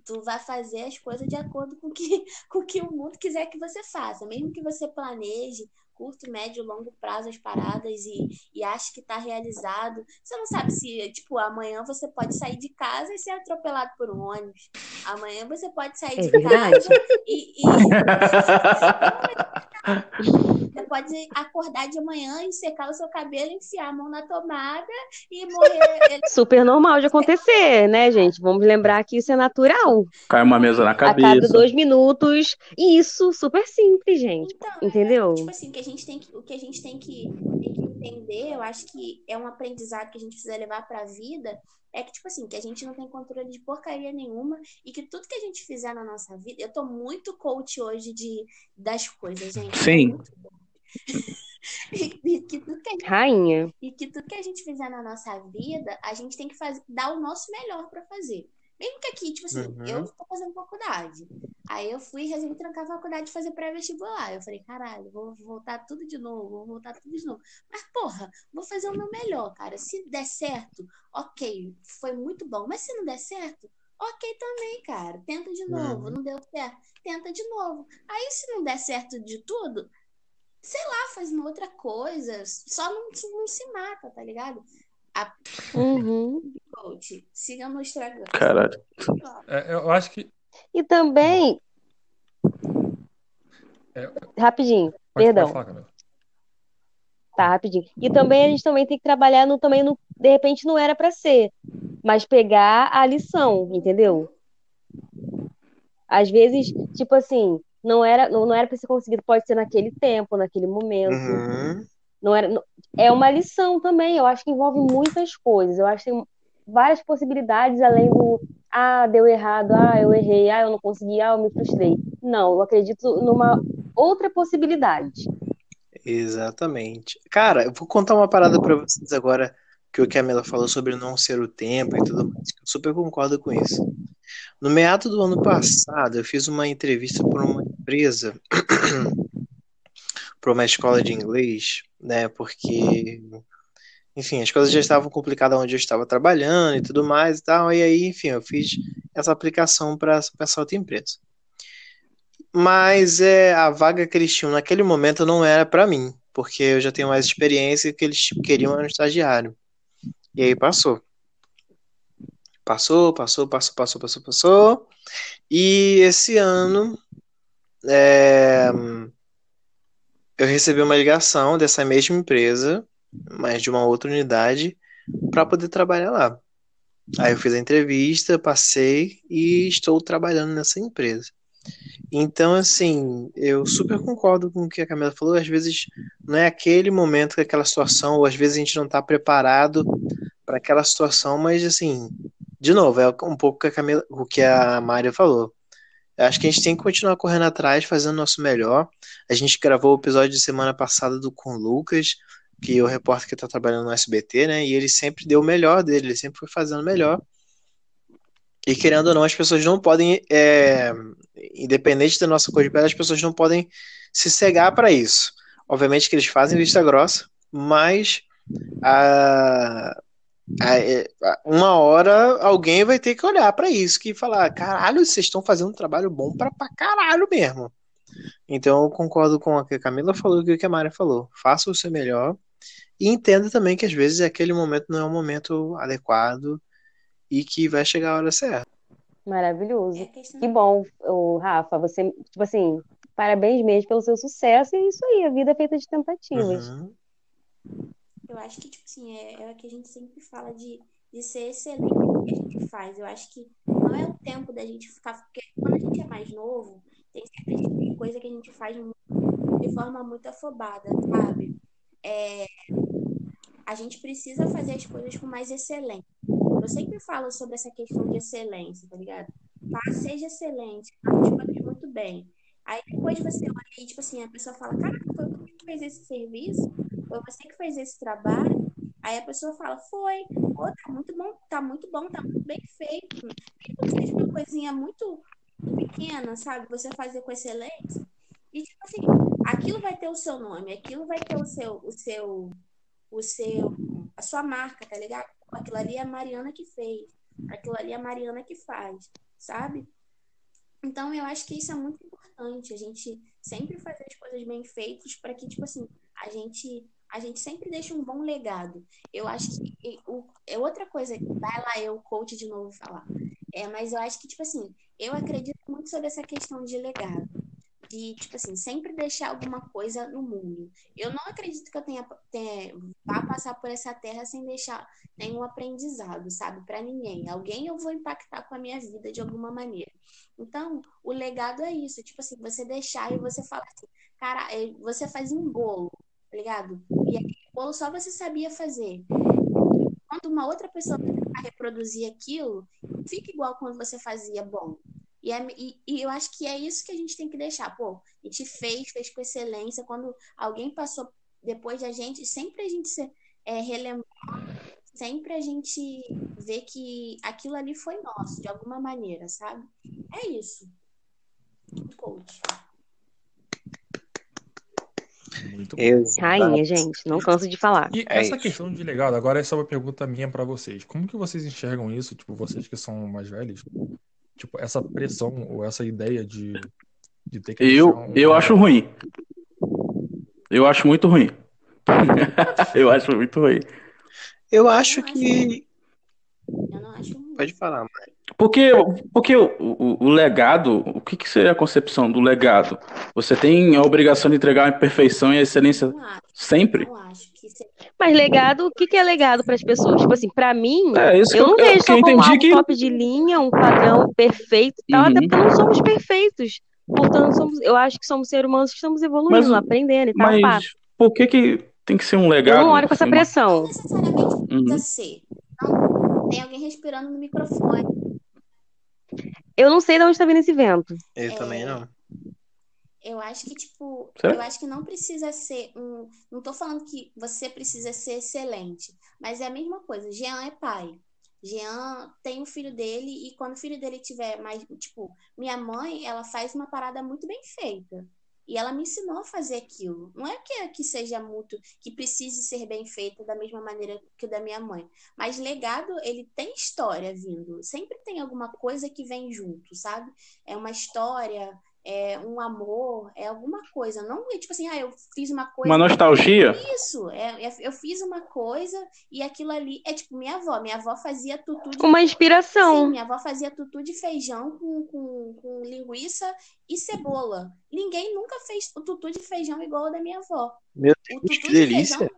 Tu vai fazer as coisas de acordo com que, *laughs* com o que o mundo quiser que você faça. Mesmo que você planeje curto, médio, longo prazo as paradas e, e ache que tá realizado. Você não sabe se, tipo, amanhã você pode sair de casa e ser atropelado por um ônibus. Amanhã você pode sair É de verdade. casa e, e- você pode acordar de manhã e secar o seu cabelo, enfiar a mão na tomada e morrer. *laughs* Super normal de acontecer, né, gente? Vamos lembrar que isso é natural. Cai uma mesa na A cada cabeça. dois minutos. E isso, super simples, gente. Então, Entendeu? Tipo assim, que a gente tem que, o que a gente tem que, tem que entender, eu acho que é um aprendizado que a gente precisa levar pra vida, é que, tipo assim, que a gente não tem controle de porcaria nenhuma e que tudo que a gente fizer na nossa vida, eu tô muito coach hoje de, das coisas, gente. Sim. Muito bom. E, e que tudo que a gente, Rainha. e que tudo que a gente fizer na nossa vida, a gente tem que fazer, dar o nosso melhor pra fazer. Mesmo que aqui, tipo assim, Uhum. eu tô fazendo faculdade. Aí eu fui e resolvi trancar a faculdade e fazer pré-vestibular. Eu falei, caralho, vou voltar tudo de novo, vou voltar tudo de novo. Mas, porra, vou fazer o meu melhor, cara. Se der certo, ok, foi muito bom. Mas se não der certo, ok também, cara. Tenta de novo. Uhum. Não deu certo, tenta de novo. Aí, se não der certo de tudo, sei lá, faz uma outra coisa. Só não, não se mata, tá ligado? Uhum. Coach, siga no Instagram. Caralho. É, eu acho que. E também. É. Rapidinho, Pode, Perdão. pode falar, tá, rapidinho. E também a gente também tem que trabalhar no também no, de repente não era pra ser, mas pegar a lição, entendeu? Às vezes, tipo assim, não era não, não era para ser conseguido, pode ser naquele tempo, naquele momento. Uhum. Não era, não- é uma lição também, eu acho que envolve muitas coisas. Eu acho que tem várias possibilidades além do ah, deu errado, ah, eu errei, ah, eu não consegui, ah, eu me frustrei. Não, eu acredito numa outra possibilidade. Exatamente. Cara, eu vou contar uma parada pra vocês agora que o Camila falou sobre não ser o tempo e tudo mais. Eu super concordo com isso. No meado do ano passado, eu fiz uma entrevista por uma empresa, *clears throat* para uma escola de inglês, né? Porque, enfim, as coisas já estavam complicadas onde eu estava trabalhando e tudo mais e tal. E aí, enfim, eu fiz essa aplicação para essa outra empresa. Mas é, a vaga que eles tinham naquele momento não era para mim, porque eu já tenho mais experiência que eles queriam era um estagiário. E aí passou. Passou, passou, passou, passou, passou, passou. E esse ano é, eu recebi uma ligação dessa mesma empresa, mas de uma outra unidade, para poder trabalhar lá. Aí eu fiz a entrevista, passei e estou trabalhando nessa empresa. Então, assim, eu super concordo com o que a Camila falou. Às vezes não é aquele momento, aquela situação, ou às vezes a gente não está preparado para aquela situação, mas, assim, de novo, é um pouco que a Camila, o que a Mária falou. Acho que a gente tem que continuar correndo atrás, fazendo o nosso melhor. A gente gravou o episódio de semana passada do com Lucas, que é o repórter que está trabalhando no SBT, né? E ele sempre deu o melhor dele, ele sempre foi fazendo o melhor. E querendo ou não, as pessoas não podem, é, independente da nossa cor de pele, as pessoas não podem se cegar para isso. Obviamente que eles fazem vista grossa, mas a- uma hora alguém vai ter que olhar para isso e falar: caralho, vocês estão fazendo um trabalho bom pra, pra caralho mesmo. Então eu concordo com o que a Camila falou e o que a Mari falou. Faça o seu melhor e entenda também que às vezes aquele momento não é um momento adequado e que vai chegar a hora certa. Maravilhoso. É Que bom, Rafa, você, tipo assim, parabéns mesmo pelo seu sucesso. E é isso aí, a vida é feita de tentativas. Uhum. Eu acho que, tipo assim, é, é o que a gente sempre fala de, de ser excelente no que a gente faz. Eu acho que não é o tempo da gente ficar. Porque quando a gente é mais novo, tem certa tipo de coisa que a gente faz de forma muito afobada, sabe? É, a gente precisa fazer as coisas com mais excelência. Eu sempre falo sobre essa questão de excelência, tá ligado? Tá, seja excelente, faça as coisas muito bem. Aí depois você olha e, tipo assim, a pessoa fala, cara, foi você que fez esse serviço? Foi você que fez esse trabalho? Aí a pessoa fala, foi, pô, tá muito bom, tá muito bom, tá muito bem feito. Quando seja uma coisinha muito pequena, sabe? Você fazer com excelência. E tipo assim, aquilo vai ter o seu nome, aquilo vai ter o seu, o seu, o seu, a sua marca, tá ligado? Aquilo ali é a Mariana que fez, aquilo ali é a Mariana que faz, sabe? Então eu acho que isso é muito importante, a gente sempre fazer as coisas bem feitas para que, tipo assim, a gente a gente sempre deixa um bom legado. Eu acho que o, é outra coisa, vai lá eu, coach, de novo falar. É, mas eu acho que, tipo assim, eu acredito muito sobre essa questão de legado. de, tipo assim, sempre deixar alguma coisa no mundo. Eu não acredito que eu tenha, tenha vá passar por essa terra sem deixar nenhum aprendizado, sabe, para ninguém. Alguém eu vou impactar com a minha vida de alguma maneira. Então, o legado é isso, tipo assim, você deixar e você falar assim, cara, é, você faz um bolo, ligado? E aquele bolo só você sabia fazer. Quando uma outra pessoa reproduzir aquilo, fica igual quando você fazia bom. E, é, e, e, eu acho que é isso que a gente tem que deixar. Pô, a gente fez, fez com excelência. Quando alguém passou depois da gente, sempre a gente se, é, relembrar, sempre a gente vê que aquilo ali foi nosso, de alguma maneira, sabe? É isso. Coach. Muito Exato. Rainha, gente, não canso de falar. E É essa isso. questão de legado, agora essa é uma pergunta minha pra vocês. Como que vocês enxergam isso, tipo, vocês que são mais velhos? Tipo, essa pressão ou essa ideia de, de ter que Eu, um eu acho ruim. Eu acho muito ruim. *laughs* eu acho muito ruim. Eu acho Eu acho que. Eu não acho ruim. Pode falar, Mari. Porque, porque o, o, o legado, o que, que seria a concepção do legado? Você tem a obrigação de entregar a perfeição e a excelência acho, sempre? Mas legado, o que, que é legado para as pessoas? Tipo assim, para mim, É eu não eu, vejo eu só como algo que. top de linha, um padrão perfeito e tal, Uhum. até porque não somos perfeitos. Portanto, somos, eu acho que somos seres humanos que estamos evoluindo, Mas- aprendendo e tal. pá. Mas por que que tem que ser um Eu legado? não olho com essa pressão. Não necessariamente precisa Uhum. ser. Não, tem alguém respirando no microfone. Eu não sei de onde está vindo esse vento. Eu É. também não. Eu acho que, tipo, Será? eu acho que não precisa ser um. Não tô falando que você precisa ser excelente, mas é a mesma coisa. Jean é pai. Jean tem o filho dele e quando o filho dele tiver mais. Tipo, minha mãe, ela faz uma parada muito bem feita. E ela me ensinou a fazer aquilo. Não é que, que seja muito. que precise ser bem feita da mesma maneira que o da minha mãe. Mas legado, ele tem história vindo. Sempre tem alguma coisa que vem junto, sabe? É uma história, é um amor, é alguma coisa. Não é tipo assim, ah, eu fiz uma coisa. Uma nostalgia? Isso, é, é- eu fiz uma coisa e aquilo ali é tipo minha avó. Minha avó fazia tutu de Uma Sim, inspiração. minha avó fazia tutu de feijão com, com, com linguiça e cebola. Ninguém nunca fez o tutu de feijão igual o da minha avó. Meu O Deus, tutu que de delícia. feijão,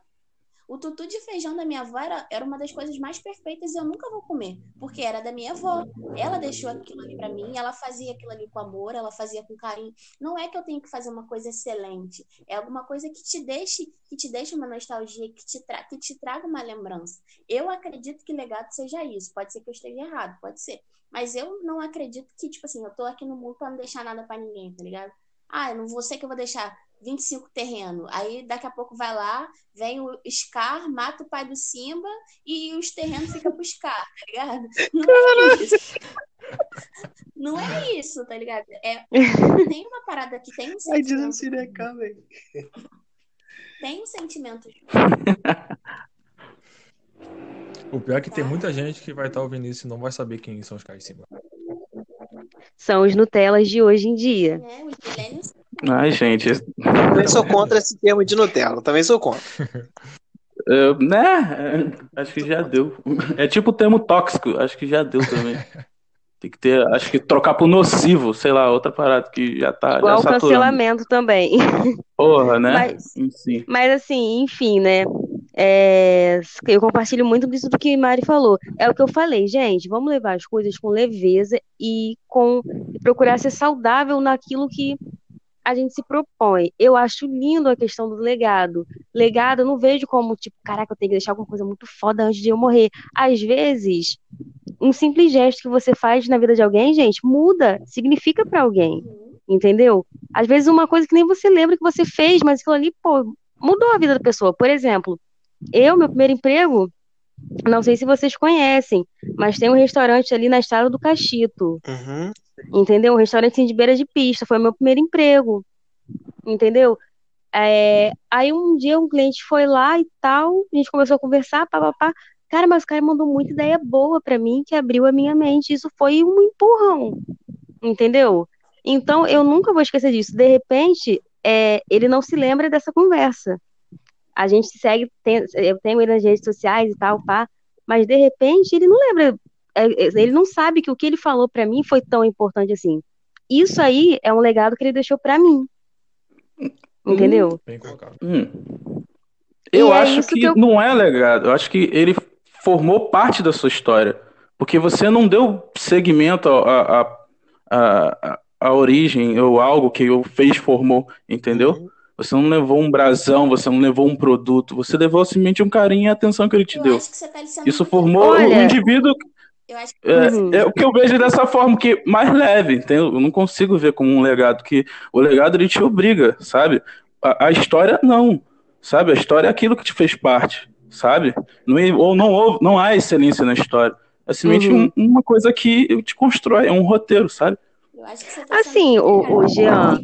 o tutu de feijão da minha avó era, era uma das coisas mais perfeitas e eu nunca vou comer, porque era da minha avó. Ela deixou aquilo ali pra mim, ela fazia aquilo ali com amor, ela fazia com carinho. Não é que eu tenho que fazer uma coisa excelente, é alguma coisa que te deixe, que te deixe uma nostalgia, que te, tra que te traga uma lembrança. Eu acredito que legado seja isso. Pode ser que eu esteja errado, pode ser. Mas eu não acredito que, tipo assim, eu tô aqui no mundo pra não deixar nada pra ninguém, tá ligado? Ah, eu não vou ser que eu vou deixar 25 terreno. Aí daqui a pouco vai lá, vem o Scar, mata o pai do Simba e os terrenos ficam pro Scar, tá ligado? Não é isso. Não é isso, tá ligado? É, tem uma parada que tem um *laughs* sentimento. né? Tem um sentimento. *laughs* O pior é que tem muita gente que vai estar ouvindo isso e não vai saber quem são os caras de cima. São os Nutellas de hoje em dia. Né? Os milênios Ai, gente. Também sou contra esse termo de Nutella. Também sou contra. *laughs* eu- né? Acho que já deu. É tipo o termo tóxico. Acho que já deu também. Tem que ter, acho que trocar por nocivo, sei lá, outra parada que já tá Igual já saturando. cancelamento também. Porra, né? Mas- Sim. Mas assim, enfim, né? É, eu compartilho muito disso do que Mari falou. É o que eu falei, gente, vamos levar as coisas com leveza e com e procurar ser saudável naquilo que a gente se propõe. Eu acho lindo a questão do legado. Legado eu não vejo como, tipo, caraca, eu tenho que deixar alguma coisa muito foda antes de eu morrer. Às vezes, um simples gesto que você faz na vida de alguém, gente, muda, significa pra alguém. Entendeu? Às vezes uma coisa que nem você lembra que você fez, mas aquilo ali, pô, mudou a vida da pessoa. Por exemplo, eu, meu primeiro emprego, não sei se vocês conhecem, mas tem um restaurante ali na Estrada do Cachito, Uhum. Entendeu? Um restaurante de beira de pista, foi meu primeiro emprego, entendeu? É, aí um dia um cliente foi lá e tal, a gente começou a conversar, pá, pá, pá. Cara, mas o cara mandou muita ideia boa pra mim, que abriu a minha mente. Isso foi um empurrão, entendeu? Então eu nunca vou esquecer disso. De repente, é, ele não se lembra dessa conversa. A gente segue, tem- eu tenho ele nas redes sociais e tal, pá, mas de repente ele não lembra, ele não sabe que o que ele falou pra mim foi tão importante assim. isso aí é um legado que ele deixou pra mim. Entendeu? Bem colocado. Hum. Eu E é acho que, que eu- não é legado. Eu acho que ele formou parte da sua história. Porque você não deu segmento à, à, à, à origem ou algo que o fez, formou, entendeu? Uhum. Você não levou um brasão, você não levou um produto, você levou simplesmente um carinho e a atenção que ele te Eu deu. acho que você tá Isso formou Olha- um indivíduo Eu acho que é, Uhum. é o que eu vejo dessa forma, que mais leve, entendeu? Eu não consigo ver como um legado, que o legado ele te obriga, sabe? A, a história não, sabe? A história é aquilo que te fez parte, sabe? Não, é- ou não, houve- não há excelência na história. É simplesmente Uhum. um- uma coisa que te constrói, é um roteiro, sabe? eu acho que você tá Assim, o, o Jean,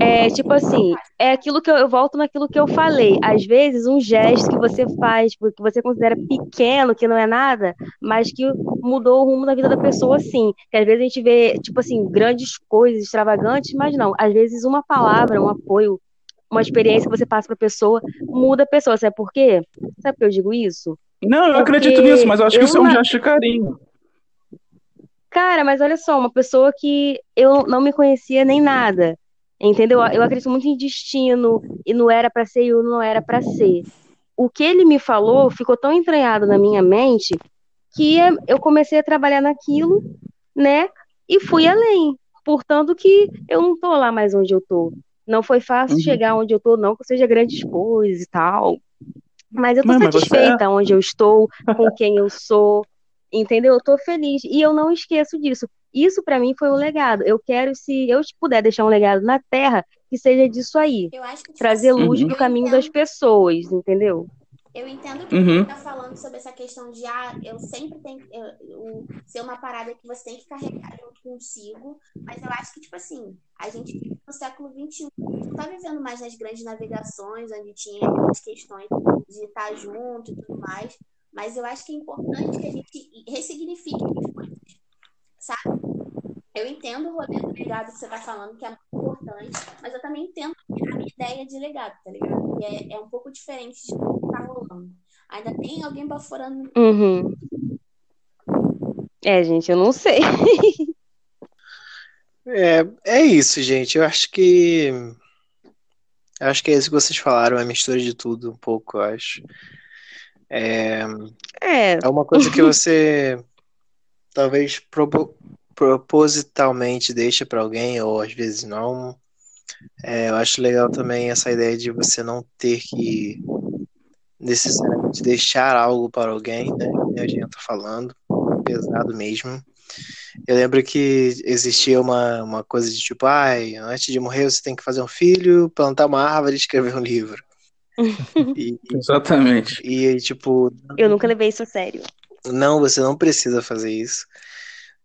é tipo assim, é aquilo que eu, eu volto naquilo que eu falei. Às vezes, um gesto que você faz, tipo, que você considera pequeno, que não é nada, mas que mudou o rumo da vida da pessoa, sim. Que às vezes a gente vê, tipo assim, grandes coisas extravagantes, mas não. Às vezes, uma palavra, um apoio, uma experiência que você passa pra pessoa, muda a pessoa. Sabe por quê? Sabe por que eu digo isso? Não, eu Porque acredito nisso, mas eu acho que eu isso é um gesto de carinho. Cara, mas olha só, uma pessoa que eu não me conhecia nem nada, entendeu? Eu acredito muito em destino e não era pra ser e não era pra ser. O que ele me falou ficou tão entranhado na minha mente que eu comecei a trabalhar naquilo, né? E fui além. Portanto, que eu não tô lá mais onde eu tô. Não foi fácil Uhum. chegar onde eu tô, não que seja grandes coisas e tal. Mas eu tô Não, você é. satisfeita onde eu estou, com quem eu sou, entendeu? Eu tô feliz e eu não esqueço disso. Isso pra mim foi um legado. Eu quero, se eu puder deixar um legado na Terra, que seja disso aí, Eu acho que trazer luz Uhum. pro caminho entendo- das pessoas, entendeu? Eu entendo o que Uhum. você tá falando sobre essa questão de ah, eu sempre tenho eu, o- ser uma parada que você tem que carregar junto consigo, mas eu acho que, tipo assim, a gente vive no século XXI, a gente não tá vivendo mais nas grandes navegações, onde tinha as questões de estar junto e tudo mais, mas eu acho que é importante que a gente ressignifique as coisas, sabe? Eu entendo o rolê do legado que você tá falando, que é muito importante, mas eu também entendo a minha ideia de legado, tá ligado? E é, é um pouco diferente de que tá rolando. Ainda tem alguém baforando. Uhum. É, gente, eu não sei. *laughs* É, é isso, gente. Eu acho que. eu Acho que é isso que vocês falaram, é a mistura de tudo, um pouco, eu acho. É, É, é uma coisa que *laughs* você talvez propo- propositalmente deixa pra alguém, ou às vezes não. É, eu acho legal também essa ideia de você não ter que necessariamente deixar algo para alguém, né? A gente tá falando, pesado mesmo. Eu lembro que existia uma, uma coisa de tipo, ai, antes de morrer você tem que fazer um filho, plantar uma árvore e escrever um livro. *laughs* E, Exatamente. e, e, tipo, eu nunca levei isso a sério. Não, você não precisa fazer isso.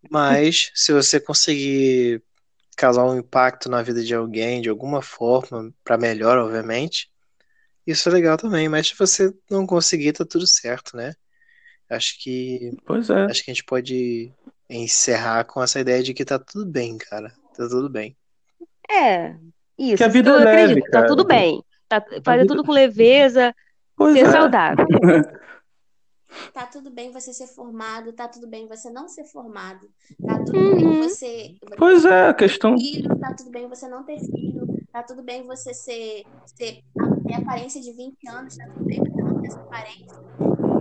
Mas se você conseguir causar um impacto na vida de alguém de alguma forma, para melhor, obviamente, isso é legal também. Mas se você não conseguir, tá tudo certo, né? Acho que Pois é. acho que a gente pode encerrar com essa ideia de que tá tudo bem, cara. Tá tudo bem. É, isso. Que a vida eu é leve, acredito, tá cara. tudo bem. Tá, fazer vida- tudo com leveza, Pois ser é. saudável. *laughs* Tá tudo bem você ser formado, tá tudo bem você não ser formado, tá tudo Uhum. bem você Pois é, a questão. ter filho, tá tudo bem você não ter filho, tá tudo bem você ser, ser ter aparência de 20 anos, tá tudo bem você não ter essa aparência.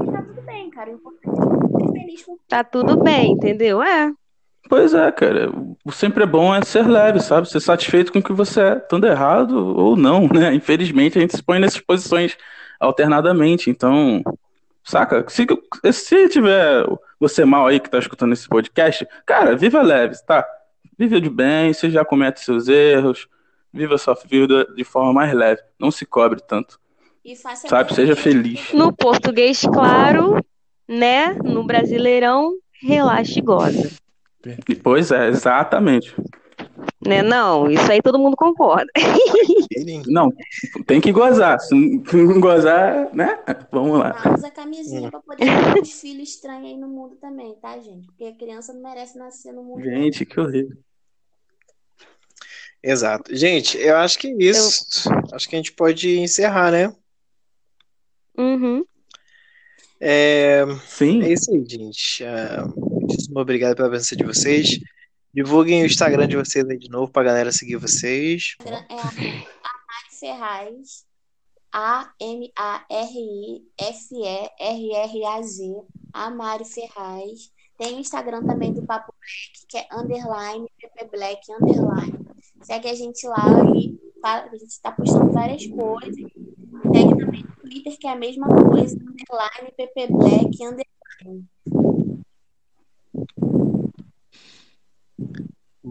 E tá tudo bem, cara. O importante é ser feliz com Tá tudo bem, entendeu? É. Pois é, cara. O sempre é bom é ser leve, sabe? Ser satisfeito com o que você é, estando errado ou não, né? Infelizmente a gente se põe nessas posições alternadamente. Então, saca? Se, se tiver você mal aí que tá escutando esse podcast, cara, viva leve, tá? Viva de bem, você já comete seus erros, viva sua vida de forma mais leve. Não se cobre tanto, e faça sabe? Seja feliz. No português claro, né? No brasileirão, relaxa e goza. Pois é, exatamente. Né? Não, isso aí todo mundo concorda. *laughs* Não, tem que gozar. Se não gozar, né? Vamos lá. Não usa camisinha pra poder ter uns filhos estranhos aí no mundo também, tá, gente? Porque a criança não merece nascer no mundo. Gente, que horrível. Exato. Gente, eu acho que é isso. Acho que a gente pode encerrar, né? Uhum. É, Sim. é isso aí, gente. Ah, muitíssimo obrigado pela presença de vocês. Divulguem o Instagram de vocês aí de novo pra galera seguir vocês. É a Mari Ferraz. A-M-A-R-I-F-E-R-R-A-Z. A Mari Ferraz. Tem o Instagram também do Papo Black, que é underline, PP Black, underline. Segue a gente lá e a gente tá postando várias coisas. Segue também no Twitter, que é a mesma coisa, underline, PP Black, underline.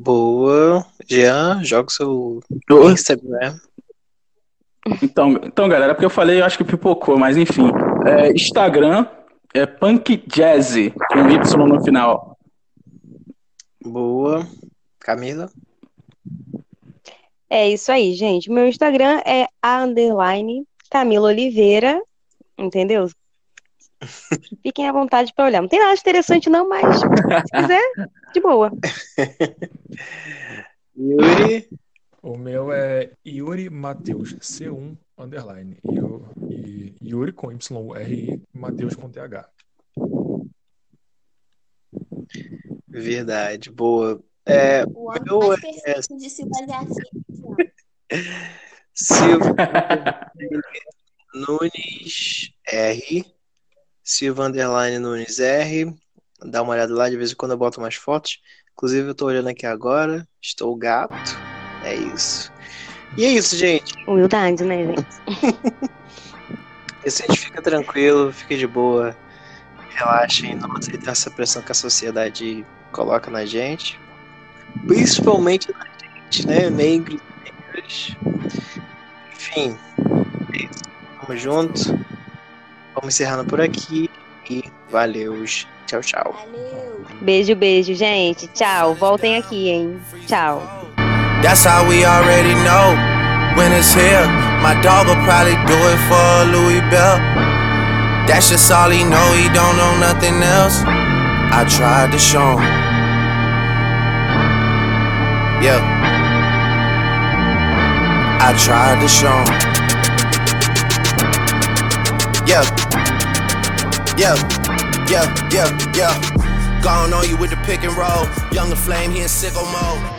Boa. Jean, joga o seu Instagram. Então, então, galera, porque eu falei, eu acho que pipocou, mas enfim. É, Instagram é Punk Jazz, com Y no final. Boa. Camila. É isso aí, gente. Meu Instagram é a underline Camila Oliveira, entendeu? Fiquem à vontade para olhar. Não tem nada de interessante não, mas se quiser, de boa. *laughs* Yuri. O meu é Yuri Mateus, C1 underline. E, eu- e Yuri com Y-U-R-I, Mateus com TH. Verdade. Boa. É, O meu mais é perfeito de se basear assim. Silvio *laughs* Nunes R. Silvio Underline Nunes R. Dá uma olhada lá, de vez em quando eu boto umas fotos. Inclusive, eu tô olhando aqui agora. Estou gato. É isso. E é isso, gente. Humildade, né, gente? *laughs* Esse a gente fica tranquilo, fica de boa. Relaxem, não aceitem essa pressão que a sociedade coloca na gente. Principalmente na gente, né? Negros negras. Enfim, é isso. Tamo junto. Vamos encerrando por aqui. E valeu. Tchau, tchau. Valeu! Beijo, beijo, gente. Tchau. Voltem aqui, hein? Tchau. That's how we already know when it's here. My dog will probably do it for Louis Bell. That's just all he know, he don't know nothing else. I tried to show him. Yeah. I tried to show him. Yeah. Yeah. Yeah, yeah, yeah. Gone on you with the pick and roll. Younger flame, he in sicko mode.